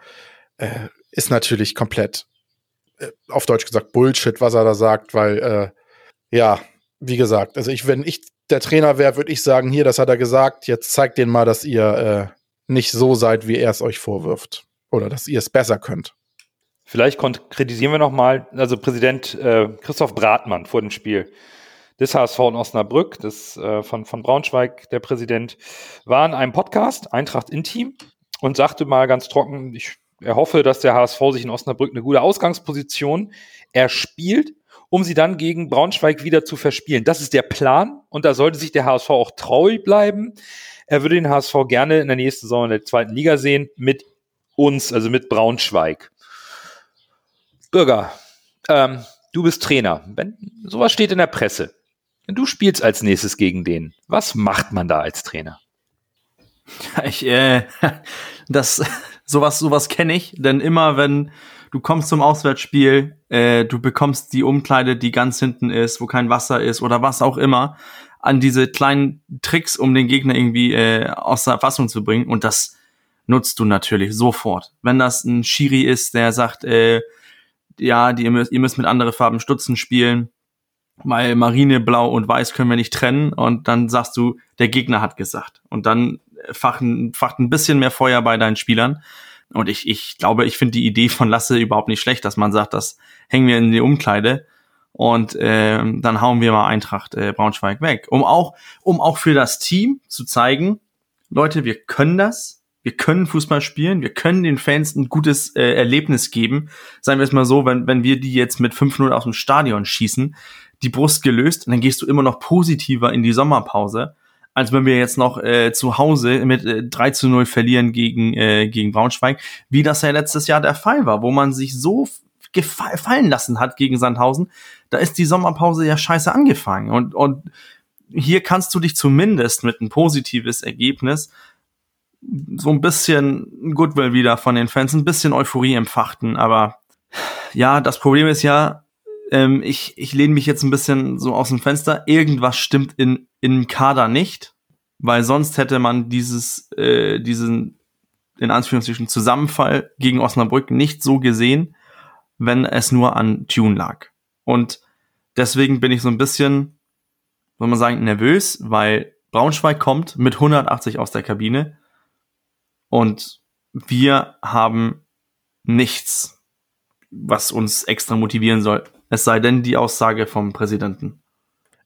Äh, ist natürlich komplett, äh, auf Deutsch gesagt, Bullshit, was er da sagt, weil, äh, ja, wie gesagt, also ich, wenn ich der Trainer wäre, würde ich sagen, hier, das hat er gesagt, jetzt zeigt den mal, dass ihr äh, nicht so seid, wie er es euch vorwirft. Oder dass ihr es besser könnt. Vielleicht konkretisieren wir nochmal, also Präsident äh, Christoph Bratmann vor dem Spiel des HSV in Osnabrück, des, äh, von, von Braunschweig, der Präsident, war in einem Podcast, Eintracht Intim, und sagte mal ganz trocken, ich erhoffe, dass der HSV sich in Osnabrück eine gute Ausgangsposition erspielt, um sie dann gegen Braunschweig wieder zu verspielen. Das ist der Plan und da sollte sich der HSV auch treu bleiben. Er würde den HSV gerne in der nächsten Saison in der zweiten Liga sehen mit uns, also mit Braunschweig. Bürger, ähm, du bist Trainer. Wenn sowas steht in der Presse, du spielst als nächstes gegen den. Was macht man da als Trainer? Ich, äh, das, sowas, sowas kenne ich, denn immer wenn du kommst zum Auswärtsspiel, äh, du bekommst die Umkleide, die ganz hinten ist, wo kein Wasser ist oder was auch immer, an diese kleinen Tricks, um den Gegner irgendwie äh, aus der Fassung zu bringen und das nutzt du natürlich sofort. Wenn das ein Schiri ist, der sagt, äh, ja, die, ihr, müsst, ihr müsst mit anderen Farben Stutzen spielen, weil Marine, Blau und Weiß können wir nicht trennen und dann sagst du, der Gegner hat gesagt. Und dann fachen, facht ein bisschen mehr Feuer bei deinen Spielern. Und ich, ich glaube, ich finde die Idee von Lasse überhaupt nicht schlecht, dass man sagt, das hängen wir in die Umkleide und äh, dann hauen wir mal Eintracht äh, Braunschweig weg. Um auch, um auch für das Team zu zeigen, Leute, wir können das, wir können Fußball spielen, wir können den Fans ein gutes äh, Erlebnis geben. Sagen wir es mal so, wenn, wenn wir die jetzt mit 5-0 aus dem Stadion schießen, die Brust gelöst, dann gehst du immer noch positiver in die Sommerpause, als wenn wir jetzt noch äh, zu Hause mit äh, 3 zu 0 verlieren gegen, äh, gegen Braunschweig, wie das ja letztes Jahr der Fall war, wo man sich so gefallen lassen hat gegen Sandhausen, da ist die Sommerpause ja scheiße angefangen. Und, und hier kannst du dich zumindest mit ein positives Ergebnis so ein bisschen Goodwill wieder von den Fans, ein bisschen Euphorie empfachten. Aber ja, das Problem ist ja, ähm, ich, ich lehne mich jetzt ein bisschen so aus dem Fenster. Irgendwas stimmt in, im Kader nicht, weil sonst hätte man dieses, äh, diesen, in Anführungszeichen, Zusammenfall gegen Osnabrück nicht so gesehen, wenn es nur an Tune lag. Und deswegen bin ich so ein bisschen, soll man sagen, nervös, weil Braunschweig kommt mit 180 aus der Kabine und wir haben nichts, was uns extra motivieren soll. Es sei denn die Aussage vom Präsidenten.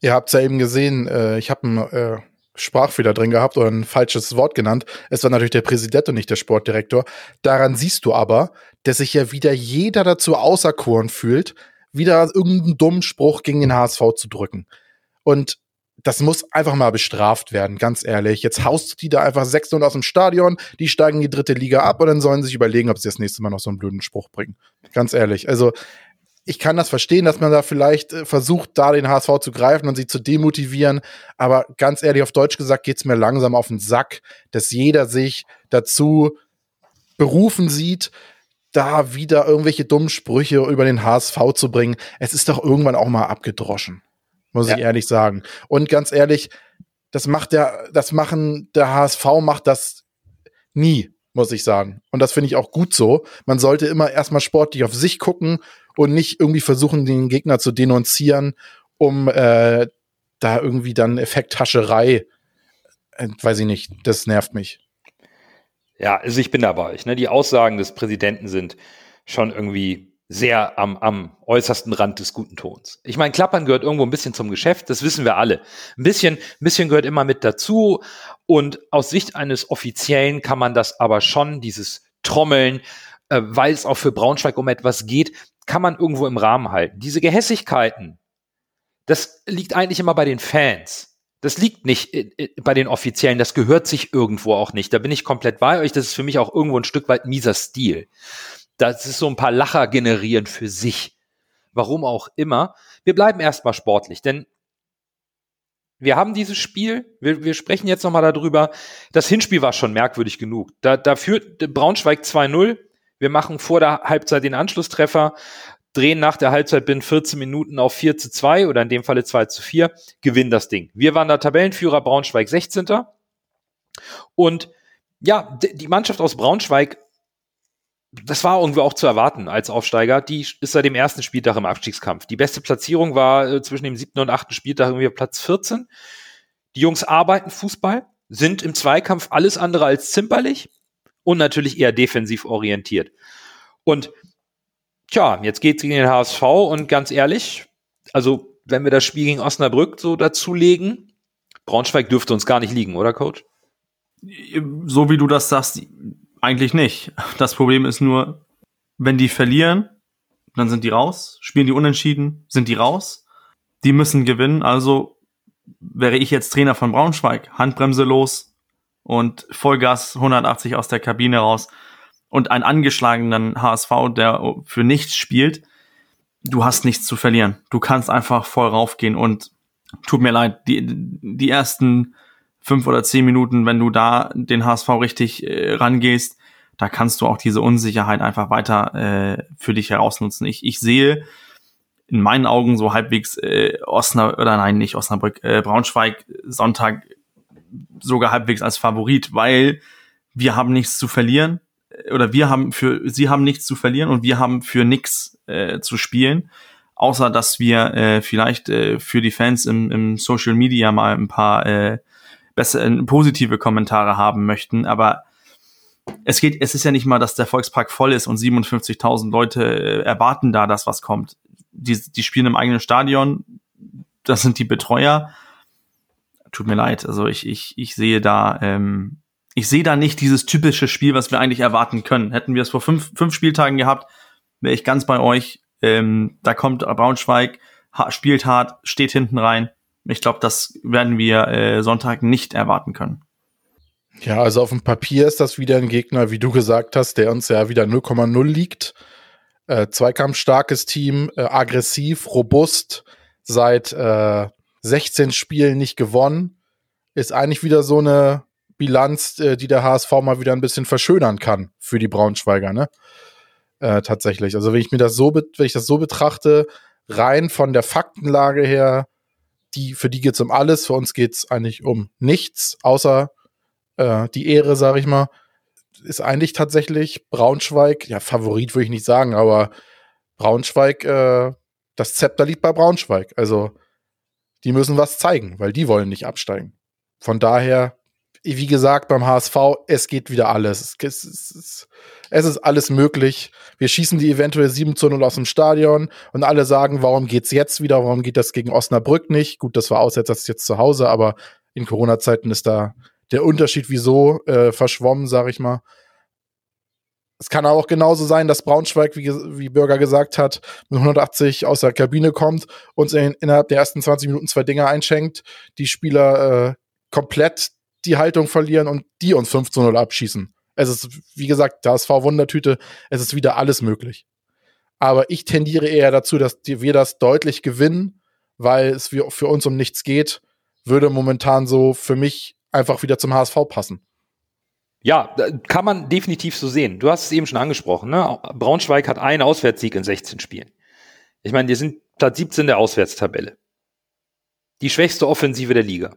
Ihr habt es ja eben gesehen, äh, ich habe einen äh, Sprachfehler drin gehabt oder ein falsches Wort genannt. Es war natürlich der Präsident und nicht der Sportdirektor. Daran siehst du aber, dass sich ja wieder jeder dazu auserkoren fühlt, wieder irgendeinen dummen Spruch gegen den HSV zu drücken. Und das muss einfach mal bestraft werden, ganz ehrlich. Jetzt haust du die da einfach 600 aus dem Stadion, die steigen die dritte Liga ab und dann sollen sie sich überlegen, ob sie das nächste Mal noch so einen blöden Spruch bringen. Ganz ehrlich. Also, ich kann das verstehen, dass man da vielleicht äh, versucht, da den HSV zu greifen und sie zu demotivieren. Aber ganz ehrlich, auf Deutsch gesagt, geht's mir langsam auf den Sack, dass jeder sich dazu berufen sieht, da wieder irgendwelche dummen Sprüche über den HSV zu bringen. Es ist doch irgendwann auch mal abgedroschen muss ja. ich ehrlich sagen. Und ganz ehrlich, das macht der, das machen, der HSV macht das nie, muss ich sagen. Und das finde ich auch gut so. Man sollte immer erstmal sportlich auf sich gucken und nicht irgendwie versuchen, den Gegner zu denunzieren, um äh, da irgendwie dann Effekthascherei, äh, weiß ich nicht, das nervt mich. Ja, also ich bin dabei. Ne? Die Aussagen des Präsidenten sind schon irgendwie sehr am, am äußersten Rand des guten Tons. Ich meine, Klappern gehört irgendwo ein bisschen zum Geschäft, das wissen wir alle. Ein bisschen, ein bisschen gehört immer mit dazu. Und aus Sicht eines Offiziellen kann man das aber schon, dieses Trommeln, äh, weil es auch für Braunschweig um etwas geht, kann man irgendwo im Rahmen halten. Diese Gehässigkeiten, das liegt eigentlich immer bei den Fans. Das liegt nicht bei den Offiziellen, das gehört sich irgendwo auch nicht. Da bin ich komplett bei euch. Das ist für mich auch irgendwo ein Stück weit mieser Stil das ist so ein paar Lacher generieren für sich. Warum auch immer. Wir bleiben erstmal sportlich, denn wir haben dieses Spiel, wir, wir sprechen jetzt nochmal darüber. Das Hinspiel war schon merkwürdig genug. Da, da führt Braunschweig 2-0. Wir machen vor der Halbzeit den Anschlusstreffer, drehen nach der Halbzeit binnen 14 Minuten auf 4 zu 2 oder in dem Falle 2 zu 4, gewinnen das Ding. Wir waren der Tabellenführer, Braunschweig 16. Und ja, die Mannschaft aus Braunschweig, das war irgendwie auch zu erwarten als Aufsteiger. Die ist seit dem ersten Spieltag im Abstiegskampf. Die beste Platzierung war äh, zwischen dem siebten und achten Spieltag irgendwie Platz 14. Die Jungs arbeiten Fußball, sind im Zweikampf alles andere als zimperlich und natürlich eher defensiv orientiert. Und tja, jetzt geht's gegen den HSV und ganz ehrlich, also wenn wir das Spiel gegen Osnabrück so dazulegen, Braunschweig dürfte uns gar nicht liegen, oder Coach? So wie du das sagst, eigentlich nicht. Das Problem ist nur, wenn die verlieren, dann sind die raus. Spielen die unentschieden, sind die raus. Die müssen gewinnen. Also wäre ich jetzt Trainer von Braunschweig, Handbremse los und Vollgas 180 aus der Kabine raus und einen angeschlagenen HSV, der für nichts spielt, du hast nichts zu verlieren. Du kannst einfach voll raufgehen und tut mir leid, die, die ersten fünf oder zehn Minuten, wenn du da den HSV richtig äh, rangehst, da kannst du auch diese Unsicherheit einfach weiter äh, für dich herausnutzen. Ich, ich sehe in meinen Augen so halbwegs äh, Osnabrück, oder nein, nicht Osnabrück, äh, Braunschweig Sonntag sogar halbwegs als Favorit, weil wir haben nichts zu verlieren oder wir haben für, sie haben nichts zu verlieren und wir haben für nichts äh, zu spielen, außer dass wir äh, vielleicht äh, für die Fans im, im Social Media mal ein paar äh, besser, äh, positive Kommentare haben möchten, aber es geht, es ist ja nicht mal, dass der Volkspark voll ist und 57.000 Leute äh, erwarten da, dass was kommt. Die, die spielen im eigenen Stadion, das sind die Betreuer. Tut mir leid, also ich, ich, ich sehe da ähm, ich sehe da nicht dieses typische Spiel, was wir eigentlich erwarten können. Hätten wir es vor fünf, fünf Spieltagen gehabt, wäre ich ganz bei euch. Ähm, da kommt Braunschweig, spielt hart, steht hinten rein. Ich glaube, das werden wir äh, Sonntag nicht erwarten können. Ja, also auf dem Papier ist das wieder ein Gegner, wie du gesagt hast, der uns ja wieder 0,0 liegt. Äh, Zweikampfstarkes Team, äh, aggressiv, robust, seit äh, 16 Spielen nicht gewonnen. Ist eigentlich wieder so eine Bilanz, äh, die der HSV mal wieder ein bisschen verschönern kann für die Braunschweiger, ne? Äh, tatsächlich. Also wenn ich mir das so, wenn ich das so betrachte, rein von der Faktenlage her, die, für die geht's um alles, für uns geht's eigentlich um nichts, außer äh, die Ehre, sag ich mal, ist eigentlich tatsächlich Braunschweig, ja, Favorit würde ich nicht sagen, aber Braunschweig, äh, das Zepter liegt bei Braunschweig. Also, die müssen was zeigen, weil die wollen nicht absteigen. Von daher wie gesagt, beim HSV, es geht wieder alles. Es, es, es, ist alles möglich. Wir schießen die eventuell 7 zu 0 aus dem Stadion und alle sagen, warum geht's jetzt wieder? Warum geht das gegen Osnabrück nicht? Gut, das war aussetzt, das ist jetzt zu Hause, aber in Corona-Zeiten ist da der Unterschied wieso äh, verschwommen, sag ich mal. Es kann auch genauso sein, dass Braunschweig, wie, wie Bürger gesagt hat, mit 180 aus der Kabine kommt, uns in, innerhalb der ersten 20 Minuten zwei Dinge einschenkt, die Spieler äh, komplett die Haltung verlieren und die uns 5 zu 0 abschießen. Es ist, wie gesagt, das V Wundertüte, es ist wieder alles möglich. Aber ich tendiere eher dazu, dass wir das deutlich gewinnen, weil es für uns um nichts geht, würde momentan so für mich einfach wieder zum HSV passen. Ja, kann man definitiv so sehen. Du hast es eben schon angesprochen. Ne? Braunschweig hat einen Auswärtssieg in 16 Spielen. Ich meine, die sind Platz 17 der Auswärtstabelle. Die schwächste Offensive der Liga.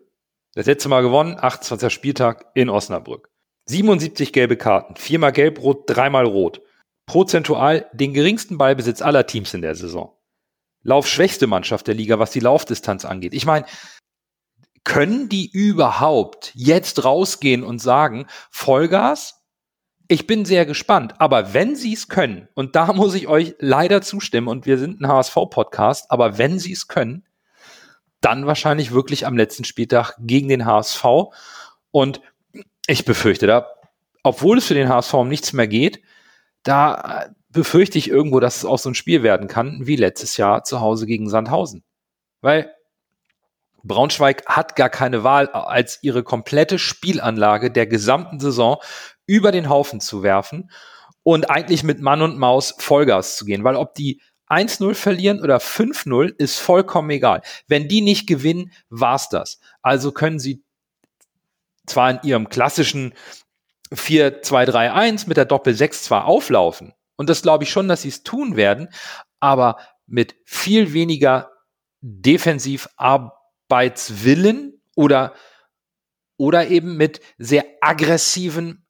Das letzte Mal gewonnen, 28. Spieltag in Osnabrück. 77 gelbe Karten, viermal gelb-rot, dreimal rot. Prozentual den geringsten Ballbesitz aller Teams in der Saison. Laufschwächste Mannschaft der Liga, was die Laufdistanz angeht. Ich meine, können die überhaupt jetzt rausgehen und sagen, Vollgas? Ich bin sehr gespannt, aber wenn sie es können, und da muss ich euch leider zustimmen, und wir sind ein HSV-Podcast, aber wenn sie es können, dann wahrscheinlich wirklich am letzten Spieltag gegen den HSV. Und ich befürchte da, obwohl es für den HSV um nichts mehr geht, da befürchte ich irgendwo, dass es auch so ein Spiel werden kann, wie letztes Jahr zu Hause gegen Sandhausen. Weil Braunschweig hat gar keine Wahl, als ihre komplette Spielanlage der gesamten Saison über den Haufen zu werfen und eigentlich mit Mann und Maus Vollgas zu gehen. Weil ob die 1-0 verlieren oder 5-0 ist vollkommen egal. Wenn die nicht gewinnen, war's das. Also können sie zwar in ihrem klassischen 4-2-3-1 mit der Doppel-6 zwar auflaufen, und das glaube ich schon, dass sie es tun werden, aber mit viel weniger Defensivarbeitswillen oder, oder eben mit sehr aggressiven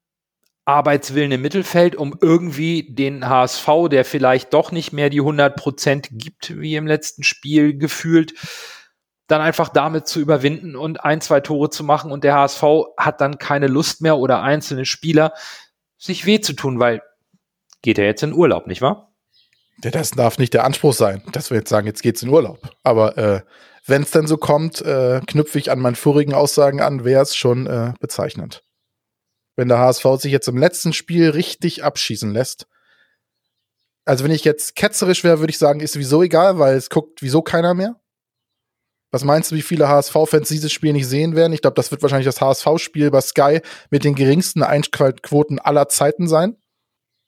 Arbeitswillen im Mittelfeld, um irgendwie den HSV, der vielleicht doch nicht mehr die 100 Prozent gibt, wie im letzten Spiel gefühlt, dann einfach damit zu überwinden und ein, zwei Tore zu machen und der HSV hat dann keine Lust mehr oder einzelne Spieler sich weh zu tun, weil geht er jetzt in Urlaub, nicht wahr? Das darf nicht der Anspruch sein, dass wir jetzt sagen, jetzt geht's in Urlaub. Aber äh, wenn es denn so kommt, äh, knüpfe ich an meinen vorigen Aussagen an, wäre es schon äh, bezeichnend wenn der HSV sich jetzt im letzten Spiel richtig abschießen lässt. Also wenn ich jetzt ketzerisch wäre, würde ich sagen, ist sowieso egal, weil es guckt wieso keiner mehr. Was meinst du, wie viele HSV-Fans dieses Spiel nicht sehen werden? Ich glaube, das wird wahrscheinlich das HSV-Spiel bei Sky mit den geringsten Einschaltquoten aller Zeiten sein.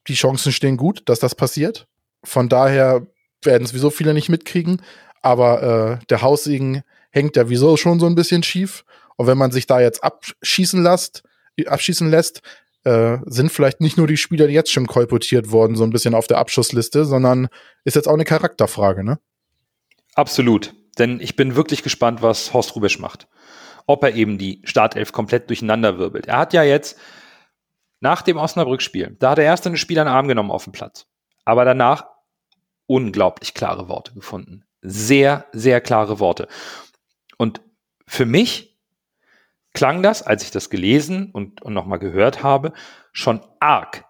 Die Chancen stehen gut, dass das passiert. Von daher werden sowieso viele nicht mitkriegen. Aber äh, der Haussegen hängt ja wieso schon so ein bisschen schief. Und wenn man sich da jetzt abschießen lässt, abschießen lässt, äh, sind vielleicht nicht nur die Spieler, die jetzt schon kolportiert worden, so ein bisschen auf der Abschussliste, sondern ist jetzt auch eine Charakterfrage, ne? Absolut. Denn ich bin wirklich gespannt, was Horst Rubisch macht. Ob er eben die Startelf komplett durcheinander wirbelt. Er hat ja jetzt nach dem Osnabrück-Spiel, da hat er erst einen Spieler einen Arm genommen auf dem Platz. Aber danach unglaublich klare Worte gefunden. Sehr, sehr klare Worte. Und für mich klang das, als ich das gelesen und, und nochmal gehört habe, schon arg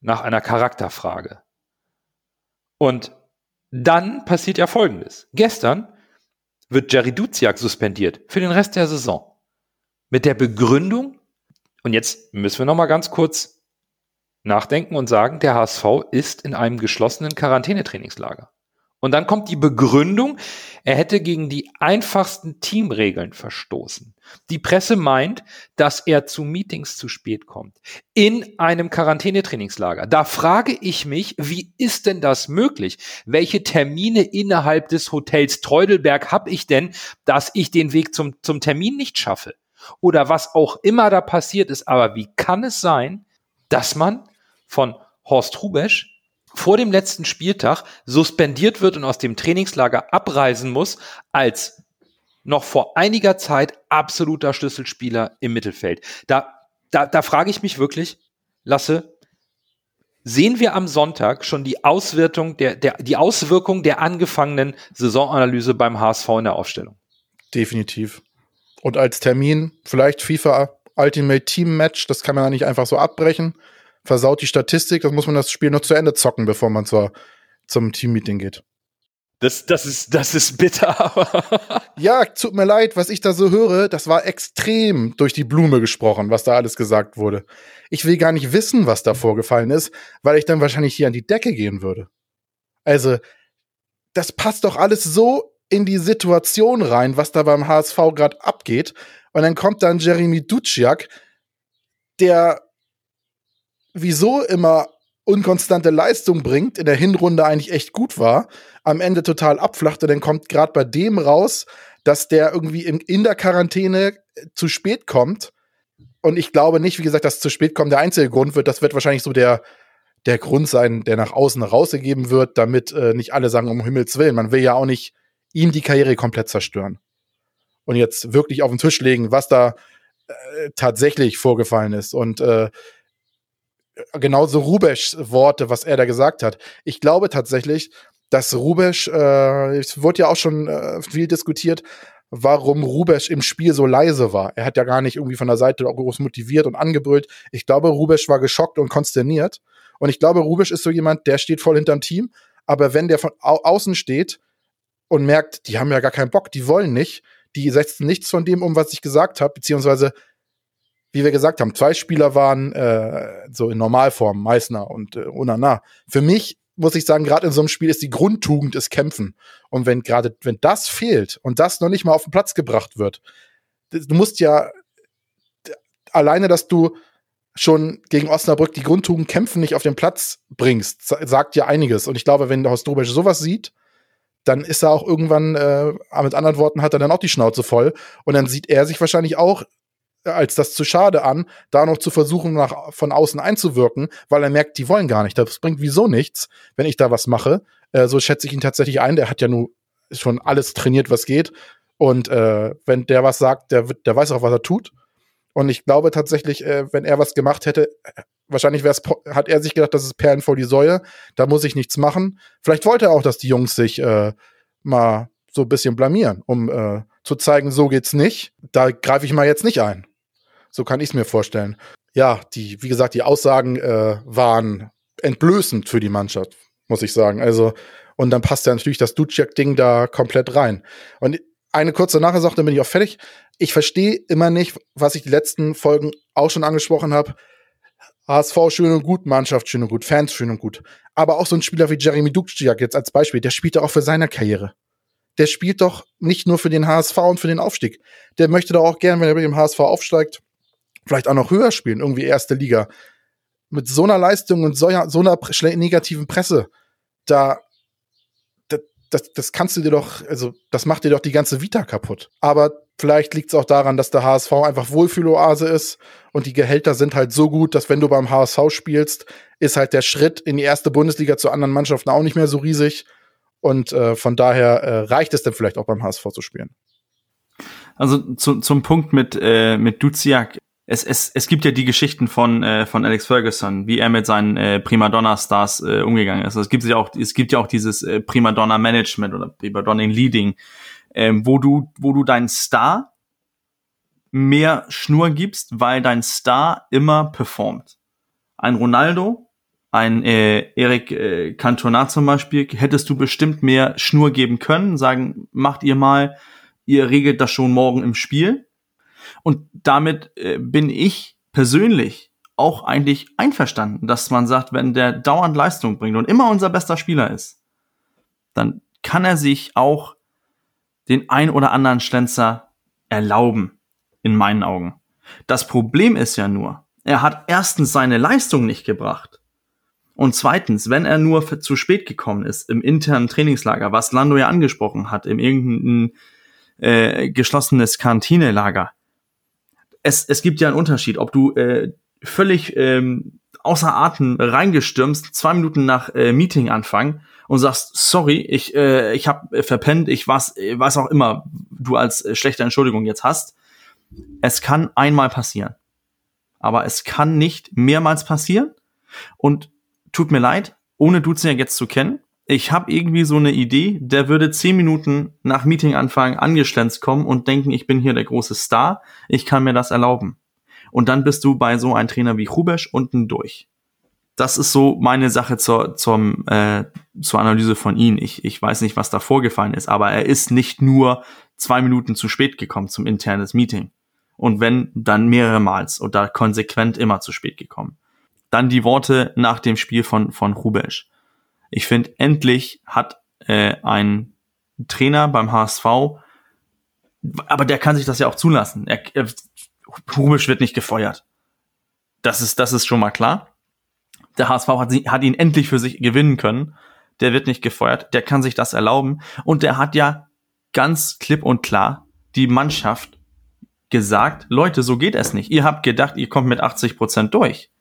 nach einer Charakterfrage. Und dann passiert ja Folgendes. Gestern wird Jerry Duziak suspendiert für den Rest der Saison. Mit der Begründung, und jetzt müssen wir nochmal ganz kurz nachdenken und sagen, der HSV ist in einem geschlossenen Quarantänetrainingslager. Und dann kommt die Begründung, er hätte gegen die einfachsten Teamregeln verstoßen. Die Presse meint, dass er zu Meetings zu spät kommt. In einem Quarantänetrainingslager. Da frage ich mich, wie ist denn das möglich? Welche Termine innerhalb des Hotels Treudelberg habe ich denn, dass ich den Weg zum, zum Termin nicht schaffe? Oder was auch immer da passiert ist. Aber wie kann es sein, dass man von Horst Rubesch vor dem letzten Spieltag suspendiert wird und aus dem Trainingslager abreisen muss, als noch vor einiger Zeit absoluter Schlüsselspieler im Mittelfeld. Da, da, da frage ich mich wirklich, Lasse, sehen wir am Sonntag schon die Auswirkung der, der, die Auswirkung der angefangenen Saisonanalyse beim HSV in der Aufstellung? Definitiv. Und als Termin vielleicht FIFA Ultimate Team Match, das kann man ja nicht einfach so abbrechen versaut die Statistik. Das muss man das Spiel noch zu Ende zocken, bevor man zur, zum Teammeeting geht. Das, das, ist, das ist bitter. ja, tut mir leid, was ich da so höre, das war extrem durch die Blume gesprochen, was da alles gesagt wurde. Ich will gar nicht wissen, was da vorgefallen ist, weil ich dann wahrscheinlich hier an die Decke gehen würde. Also, das passt doch alles so in die Situation rein, was da beim HSV gerade abgeht. Und dann kommt dann Jeremy Duciak, der wieso immer unkonstante Leistung bringt, in der Hinrunde eigentlich echt gut war, am Ende total abflachte, dann kommt gerade bei dem raus, dass der irgendwie in, in der Quarantäne äh, zu spät kommt. Und ich glaube nicht, wie gesagt, dass zu spät kommen der einzige Grund wird. Das wird wahrscheinlich so der, der Grund sein, der nach außen rausgegeben wird, damit äh, nicht alle sagen, um Himmels Willen. Man will ja auch nicht ihm die Karriere komplett zerstören. Und jetzt wirklich auf den Tisch legen, was da äh, tatsächlich vorgefallen ist. Und äh, genauso Rubeschs Worte, was er da gesagt hat. Ich glaube tatsächlich, dass Rubesch, äh, es wurde ja auch schon äh, viel diskutiert, warum Rubesch im Spiel so leise war. Er hat ja gar nicht irgendwie von der Seite groß motiviert und angebrüllt. Ich glaube, Rubesch war geschockt und konsterniert. Und ich glaube, Rubesch ist so jemand, der steht voll hinterm Team. Aber wenn der von au außen steht und merkt, die haben ja gar keinen Bock, die wollen nicht, die setzen nichts von dem um, was ich gesagt habe, beziehungsweise wie wir gesagt haben, zwei Spieler waren äh, so in Normalform, Meißner und äh, Unana. Für mich muss ich sagen, gerade in so einem Spiel ist die Grundtugend ist Kämpfen. Und wenn gerade, wenn das fehlt und das noch nicht mal auf den Platz gebracht wird, du musst ja alleine, dass du schon gegen Osnabrück die Grundtugend kämpfen nicht auf den Platz bringst, sagt ja einiges. Und ich glaube, wenn der Horst Rubesch sowas sieht, dann ist er auch irgendwann, äh, mit anderen Worten, hat er dann auch die Schnauze voll. Und dann sieht er sich wahrscheinlich auch als das zu schade an, da noch zu versuchen, nach, von außen einzuwirken, weil er merkt, die wollen gar nicht. Das bringt wieso nichts, wenn ich da was mache. Äh, so schätze ich ihn tatsächlich ein. Der hat ja nur schon alles trainiert, was geht. Und äh, wenn der was sagt, der, der weiß auch, was er tut. Und ich glaube tatsächlich, äh, wenn er was gemacht hätte, wahrscheinlich wär's, hat er sich gedacht, das ist Perlen vor die Säue, da muss ich nichts machen. Vielleicht wollte er auch, dass die Jungs sich äh, mal so ein bisschen blamieren, um äh, zu zeigen, so geht's nicht. Da greife ich mal jetzt nicht ein. So kann ich es mir vorstellen. Ja, die, wie gesagt, die Aussagen äh, waren entblößend für die Mannschaft, muss ich sagen. Also, und dann passt ja natürlich das Duciak-Ding da komplett rein. Und eine kurze Nachsache, dann bin ich auch fertig. Ich verstehe immer nicht, was ich die letzten Folgen auch schon angesprochen habe. HSV schön und gut, Mannschaft schön und gut, Fans schön und gut. Aber auch so ein Spieler wie Jeremy Dukciak jetzt als Beispiel, der spielt ja auch für seine Karriere. Der spielt doch nicht nur für den HSV und für den Aufstieg. Der möchte doch auch gern, wenn er mit dem HSV aufsteigt, vielleicht auch noch höher spielen, irgendwie erste Liga. Mit so einer Leistung und so, so einer negativen Presse, da das, das kannst du dir doch, also das macht dir doch die ganze Vita kaputt. Aber vielleicht liegt es auch daran, dass der HSV einfach Wohlfühloase ist und die Gehälter sind halt so gut, dass wenn du beim HSV spielst, ist halt der Schritt in die erste Bundesliga zu anderen Mannschaften auch nicht mehr so riesig. Und äh, von daher äh, reicht es dann vielleicht auch beim HSV zu spielen. Also zu, zum Punkt mit, äh, mit Duziak es, es, es gibt ja die Geschichten von, äh, von Alex Ferguson, wie er mit seinen äh, Primadonna-Stars äh, umgegangen ist. Also es gibt ja auch, es gibt ja auch dieses äh, Primadonna-Management oder Primadonna-Leading, äh, wo du, wo du deinen Star mehr Schnur gibst, weil dein Star immer performt. Ein Ronaldo, ein äh, Eric äh, Cantona zum Beispiel, hättest du bestimmt mehr Schnur geben können, sagen, macht ihr mal, ihr regelt das schon morgen im Spiel und damit äh, bin ich persönlich auch eigentlich einverstanden, dass man sagt, wenn der dauernd Leistung bringt und immer unser bester Spieler ist, dann kann er sich auch den ein oder anderen Schlenzer erlauben, in meinen Augen. Das Problem ist ja nur, er hat erstens seine Leistung nicht gebracht. Und zweitens, wenn er nur zu spät gekommen ist im internen Trainingslager, was Lando ja angesprochen hat, im irgendein äh, geschlossenes Kantinelager, es, es gibt ja einen Unterschied, ob du äh, völlig ähm, außer Atem reingestürmst, zwei Minuten nach äh, Meeting anfangen und sagst, sorry, ich, äh, ich habe verpennt, ich was, was auch immer du als äh, schlechte Entschuldigung jetzt hast. Es kann einmal passieren. Aber es kann nicht mehrmals passieren. Und tut mir leid, ohne Duzen jetzt zu kennen, ich habe irgendwie so eine Idee, der würde zehn Minuten nach Meetinganfang angeschlänzt kommen und denken, ich bin hier der große Star, ich kann mir das erlauben. Und dann bist du bei so einem Trainer wie Rubesch unten durch. Das ist so meine Sache zur, zum, äh, zur Analyse von ihm. Ich, ich weiß nicht, was da vorgefallen ist, aber er ist nicht nur zwei Minuten zu spät gekommen zum internes Meeting. Und wenn, dann mehrere Mals oder konsequent immer zu spät gekommen. Dann die Worte nach dem Spiel von, von Rubesch ich finde, endlich hat äh, ein Trainer beim HSV, aber der kann sich das ja auch zulassen. Er, er, Humisch wird nicht gefeuert. Das ist, das ist schon mal klar. Der HSV hat, hat ihn endlich für sich gewinnen können. Der wird nicht gefeuert. Der kann sich das erlauben. Und der hat ja ganz klipp und klar die Mannschaft gesagt, Leute, so geht es nicht. Ihr habt gedacht, ihr kommt mit 80 Prozent durch.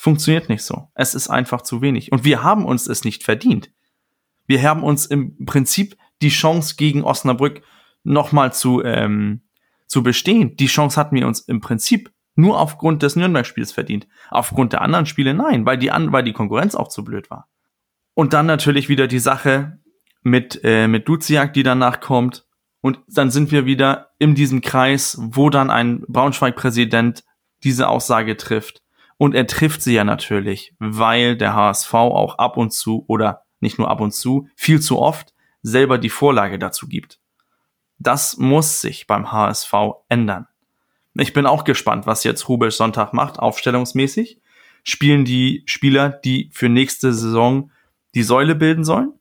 Funktioniert nicht so. Es ist einfach zu wenig. Und wir haben uns es nicht verdient. Wir haben uns im Prinzip die Chance gegen Osnabrück nochmal zu, ähm, zu bestehen. Die Chance hatten wir uns im Prinzip nur aufgrund des Nürnberg-Spiels verdient. Aufgrund der anderen Spiele nein, weil die, an, weil die Konkurrenz auch zu blöd war. Und dann natürlich wieder die Sache mit, äh, mit Duziak, die danach kommt. Und dann sind wir wieder in diesem Kreis, wo dann ein Braunschweig-Präsident diese Aussage trifft. Und er trifft sie ja natürlich, weil der HSV auch ab und zu oder nicht nur ab und zu, viel zu oft selber die Vorlage dazu gibt. Das muss sich beim HSV ändern. Ich bin auch gespannt, was jetzt Rubel Sonntag macht, aufstellungsmäßig. Spielen die Spieler, die für nächste Saison die Säule bilden sollen?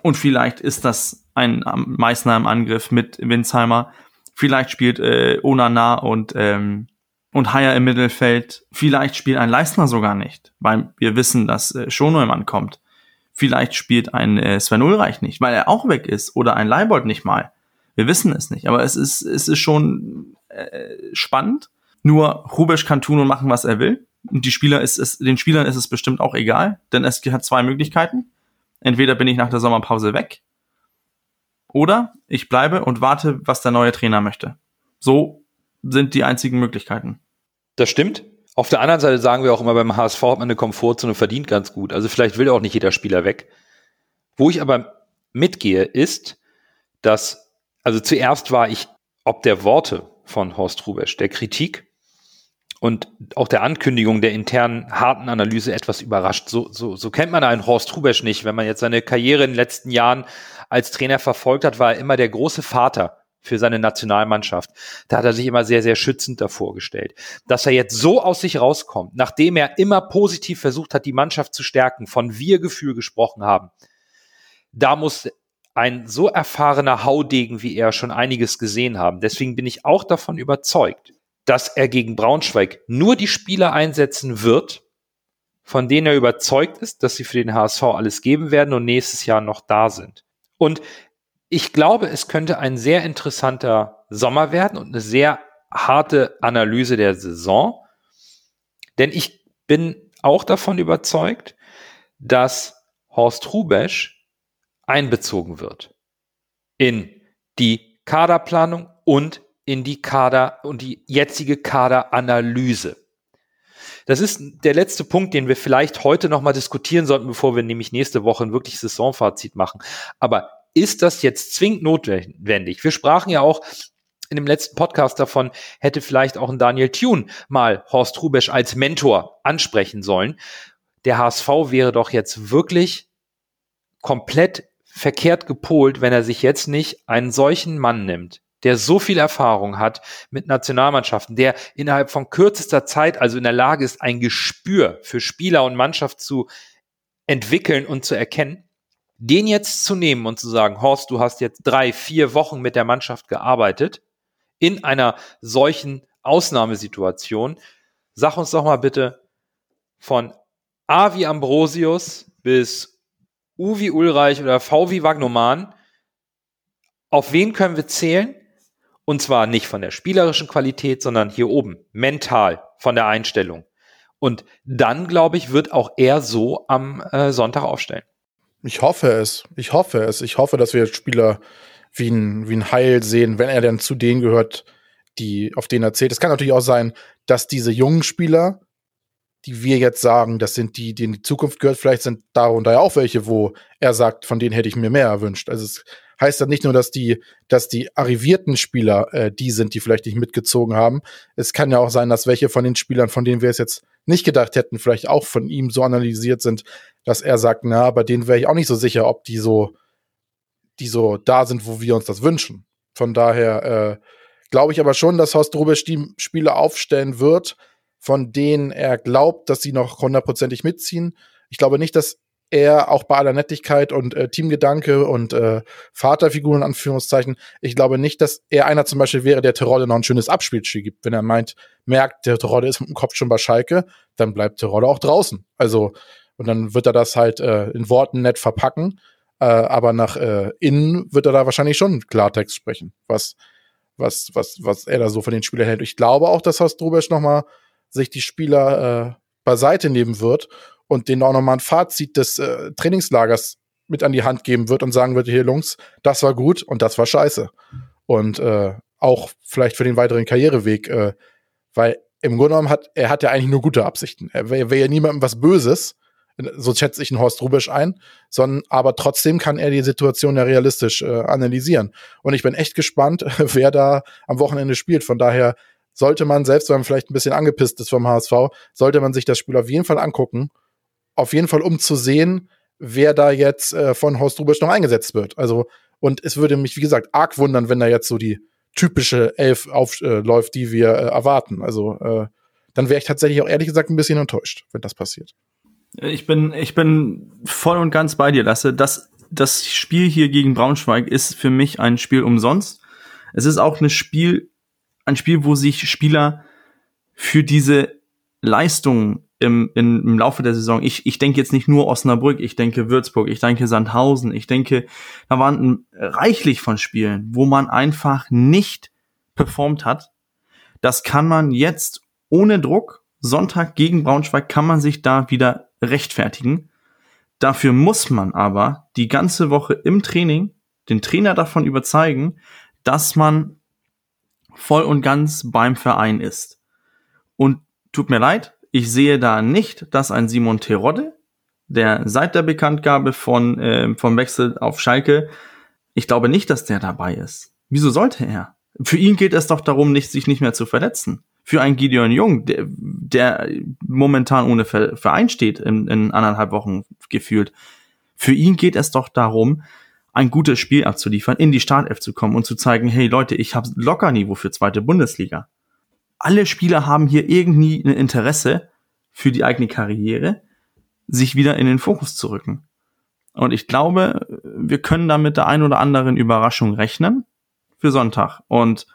Und vielleicht ist das ein Meißner im Angriff mit Winsheimer. Vielleicht spielt äh, Onana und ähm, und Haier im Mittelfeld. Vielleicht spielt ein Leistner sogar nicht, weil wir wissen, dass äh, Schoneumann kommt. Vielleicht spielt ein äh, Sven Ulreich nicht, weil er auch weg ist oder ein Leibold nicht mal. Wir wissen es nicht, aber es ist, es ist schon äh, spannend. Nur Rubesch kann tun und machen, was er will. Und die Spieler ist es, den Spielern ist es bestimmt auch egal, denn es hat zwei Möglichkeiten. Entweder bin ich nach der Sommerpause weg oder ich bleibe und warte, was der neue Trainer möchte. So sind die einzigen Möglichkeiten. Das stimmt. Auf der anderen Seite sagen wir auch immer, beim HSV hat man eine Komfortzone verdient ganz gut. Also vielleicht will auch nicht jeder Spieler weg. Wo ich aber mitgehe, ist, dass, also zuerst war ich ob der Worte von Horst Rubesch, der Kritik und auch der Ankündigung der internen harten Analyse etwas überrascht. So, so, so kennt man einen Horst Rubesch nicht. Wenn man jetzt seine Karriere in den letzten Jahren als Trainer verfolgt hat, war er immer der große Vater für seine Nationalmannschaft. Da hat er sich immer sehr, sehr schützend davor gestellt. Dass er jetzt so aus sich rauskommt, nachdem er immer positiv versucht hat, die Mannschaft zu stärken, von Wir-Gefühl gesprochen haben, da muss ein so erfahrener Haudegen wie er schon einiges gesehen haben. Deswegen bin ich auch davon überzeugt, dass er gegen Braunschweig nur die Spieler einsetzen wird, von denen er überzeugt ist, dass sie für den HSV alles geben werden und nächstes Jahr noch da sind. Und ich glaube, es könnte ein sehr interessanter Sommer werden und eine sehr harte Analyse der Saison. Denn ich bin auch davon überzeugt, dass Horst Rubesch einbezogen wird in die Kaderplanung und in die Kader und die jetzige Kaderanalyse. Das ist der letzte Punkt, den wir vielleicht heute noch mal diskutieren sollten, bevor wir nämlich nächste Woche ein wirkliches Saisonfazit machen. Aber ist das jetzt zwingend notwendig? Wir sprachen ja auch in dem letzten Podcast davon, hätte vielleicht auch ein Daniel Thune mal Horst Rubesch als Mentor ansprechen sollen. Der HSV wäre doch jetzt wirklich komplett verkehrt gepolt, wenn er sich jetzt nicht einen solchen Mann nimmt, der so viel Erfahrung hat mit Nationalmannschaften, der innerhalb von kürzester Zeit also in der Lage ist, ein Gespür für Spieler und Mannschaft zu entwickeln und zu erkennen den jetzt zu nehmen und zu sagen, Horst, du hast jetzt drei, vier Wochen mit der Mannschaft gearbeitet, in einer solchen Ausnahmesituation, sag uns doch mal bitte von A wie Ambrosius bis U wie Ulreich oder V wie Wagnoman, auf wen können wir zählen? Und zwar nicht von der spielerischen Qualität, sondern hier oben, mental, von der Einstellung. Und dann, glaube ich, wird auch er so am äh, Sonntag aufstellen. Ich hoffe es. Ich hoffe es. Ich hoffe, dass wir Spieler wie ein, wie ein Heil sehen, wenn er dann zu denen gehört, die, auf denen er zählt. Es kann natürlich auch sein, dass diese jungen Spieler, die wir jetzt sagen, das sind die, in die Zukunft gehört, vielleicht sind darunter ja auch welche, wo er sagt, von denen hätte ich mir mehr erwünscht. Also es heißt dann nicht nur, dass die, dass die arrivierten Spieler äh, die sind, die vielleicht nicht mitgezogen haben. Es kann ja auch sein, dass welche von den Spielern, von denen wir es jetzt nicht gedacht hätten, vielleicht auch von ihm so analysiert sind, dass er sagt, na, bei denen wäre ich auch nicht so sicher, ob die so, die so da sind, wo wir uns das wünschen. Von daher äh, glaube ich aber schon, dass Horst Rubisch die Spiele aufstellen wird, von denen er glaubt, dass sie noch hundertprozentig mitziehen. Ich glaube nicht, dass er auch bei aller Nettigkeit und äh, Teamgedanke und äh, Vaterfiguren, Anführungszeichen, ich glaube nicht, dass er einer zum Beispiel wäre, der Terodde noch ein schönes Abspielspiel gibt. Wenn er meint, merkt, der Terodde ist mit dem Kopf schon bei Schalke, dann bleibt Terodde auch draußen. Also, und dann wird er das halt äh, in Worten nett verpacken, äh, aber nach äh, innen wird er da wahrscheinlich schon Klartext sprechen, was, was, was, was er da so von den Spielern hält. Ich glaube auch, dass Horst Drubesch noch mal sich die Spieler äh, beiseite nehmen wird und denen auch nochmal ein Fazit des äh, Trainingslagers mit an die Hand geben wird und sagen wird, hier Jungs, das war gut und das war scheiße. Und äh, auch vielleicht für den weiteren Karriereweg, äh, weil im Grunde genommen hat er hat ja eigentlich nur gute Absichten. Er wäre wär ja niemandem was Böses, so schätze ich einen Horst Rubisch ein, sondern aber trotzdem kann er die Situation ja realistisch äh, analysieren. Und ich bin echt gespannt, wer da am Wochenende spielt. Von daher sollte man, selbst wenn man vielleicht ein bisschen angepisst ist vom HSV, sollte man sich das Spiel auf jeden Fall angucken auf jeden Fall, um zu sehen, wer da jetzt äh, von Horst Rubisch noch eingesetzt wird. Also, und es würde mich, wie gesagt, arg wundern, wenn da jetzt so die typische Elf aufläuft, äh, die wir äh, erwarten. Also, äh, dann wäre ich tatsächlich auch ehrlich gesagt ein bisschen enttäuscht, wenn das passiert. Ich bin, ich bin voll und ganz bei dir, Lasse. Das, das Spiel hier gegen Braunschweig ist für mich ein Spiel umsonst. Es ist auch ein Spiel, ein Spiel, wo sich Spieler für diese Leistung im, im, im Laufe der Saison. Ich, ich denke jetzt nicht nur Osnabrück, ich denke Würzburg, ich denke Sandhausen, ich denke, da waren reichlich von Spielen, wo man einfach nicht performt hat. Das kann man jetzt ohne Druck, Sonntag gegen Braunschweig, kann man sich da wieder rechtfertigen. Dafür muss man aber die ganze Woche im Training den Trainer davon überzeugen, dass man voll und ganz beim Verein ist. Und tut mir leid, ich sehe da nicht, dass ein Simon Terodde, der seit der Bekanntgabe von, äh, vom Wechsel auf Schalke, ich glaube nicht, dass der dabei ist. Wieso sollte er? Für ihn geht es doch darum, nicht, sich nicht mehr zu verletzen. Für einen Gideon Jung, der, der momentan ohne Verein steht, in, in anderthalb Wochen gefühlt. Für ihn geht es doch darum, ein gutes Spiel abzuliefern, in die Startelf zu kommen und zu zeigen, hey Leute, ich habe locker Niveau für zweite Bundesliga. Alle Spieler haben hier irgendwie ein Interesse für die eigene Karriere, sich wieder in den Fokus zu rücken. Und ich glaube, wir können da mit der ein oder anderen Überraschung rechnen für Sonntag. Und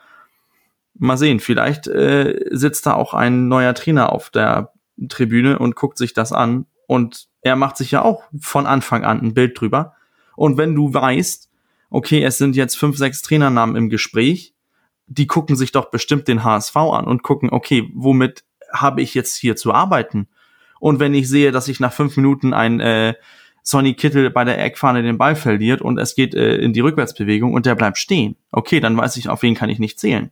mal sehen, vielleicht äh, sitzt da auch ein neuer Trainer auf der Tribüne und guckt sich das an. Und er macht sich ja auch von Anfang an ein Bild drüber und wenn du weißt, okay, es sind jetzt fünf, sechs Trainernamen im Gespräch, die gucken sich doch bestimmt den HSV an und gucken, okay, womit habe ich jetzt hier zu arbeiten? Und wenn ich sehe, dass ich nach fünf Minuten ein äh, Sonny Kittel bei der Eckfahne den Ball verliert und es geht äh, in die Rückwärtsbewegung und der bleibt stehen, okay, dann weiß ich, auf wen kann ich nicht zählen.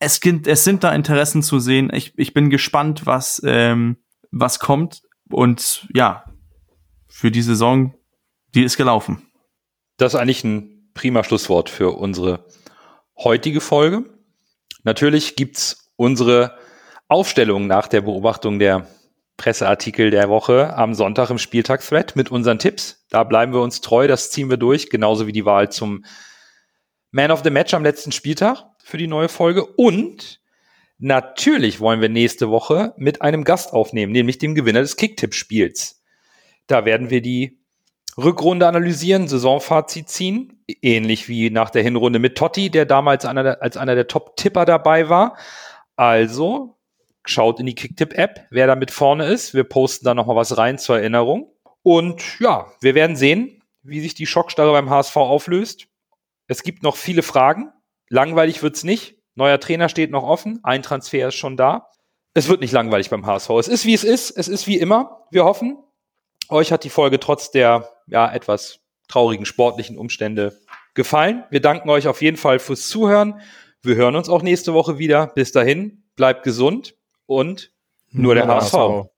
Es, gibt, es sind da Interessen zu sehen. Ich, ich bin gespannt, was, ähm, was kommt. Und ja, für die Saison die ist gelaufen. Das ist eigentlich ein prima Schlusswort für unsere heutige Folge. Natürlich gibt's unsere Aufstellung nach der Beobachtung der Presseartikel der Woche am Sonntag im Spieltagsthread mit unseren Tipps. Da bleiben wir uns treu, das ziehen wir durch, genauso wie die Wahl zum Man of the Match am letzten Spieltag für die neue Folge. Und natürlich wollen wir nächste Woche mit einem Gast aufnehmen, nämlich dem Gewinner des Kicktipp-Spiels. Da werden wir die Rückrunde analysieren, Saisonfazit ziehen, ähnlich wie nach der Hinrunde mit Totti, der damals einer der, als einer der Top-Tipper dabei war. Also schaut in die Kicktip-App, wer da mit vorne ist. Wir posten da nochmal was rein zur Erinnerung. Und ja, wir werden sehen, wie sich die Schockstarre beim HSV auflöst. Es gibt noch viele Fragen. Langweilig wird's nicht. Neuer Trainer steht noch offen. Ein Transfer ist schon da. Es wird nicht langweilig beim HSV. Es ist, wie es ist. Es ist wie immer. Wir hoffen, euch hat die Folge trotz der ja etwas traurigen sportlichen Umstände gefallen. Wir danken euch auf jeden Fall fürs Zuhören. Wir hören uns auch nächste Woche wieder. Bis dahin, bleibt gesund und nur der HSV.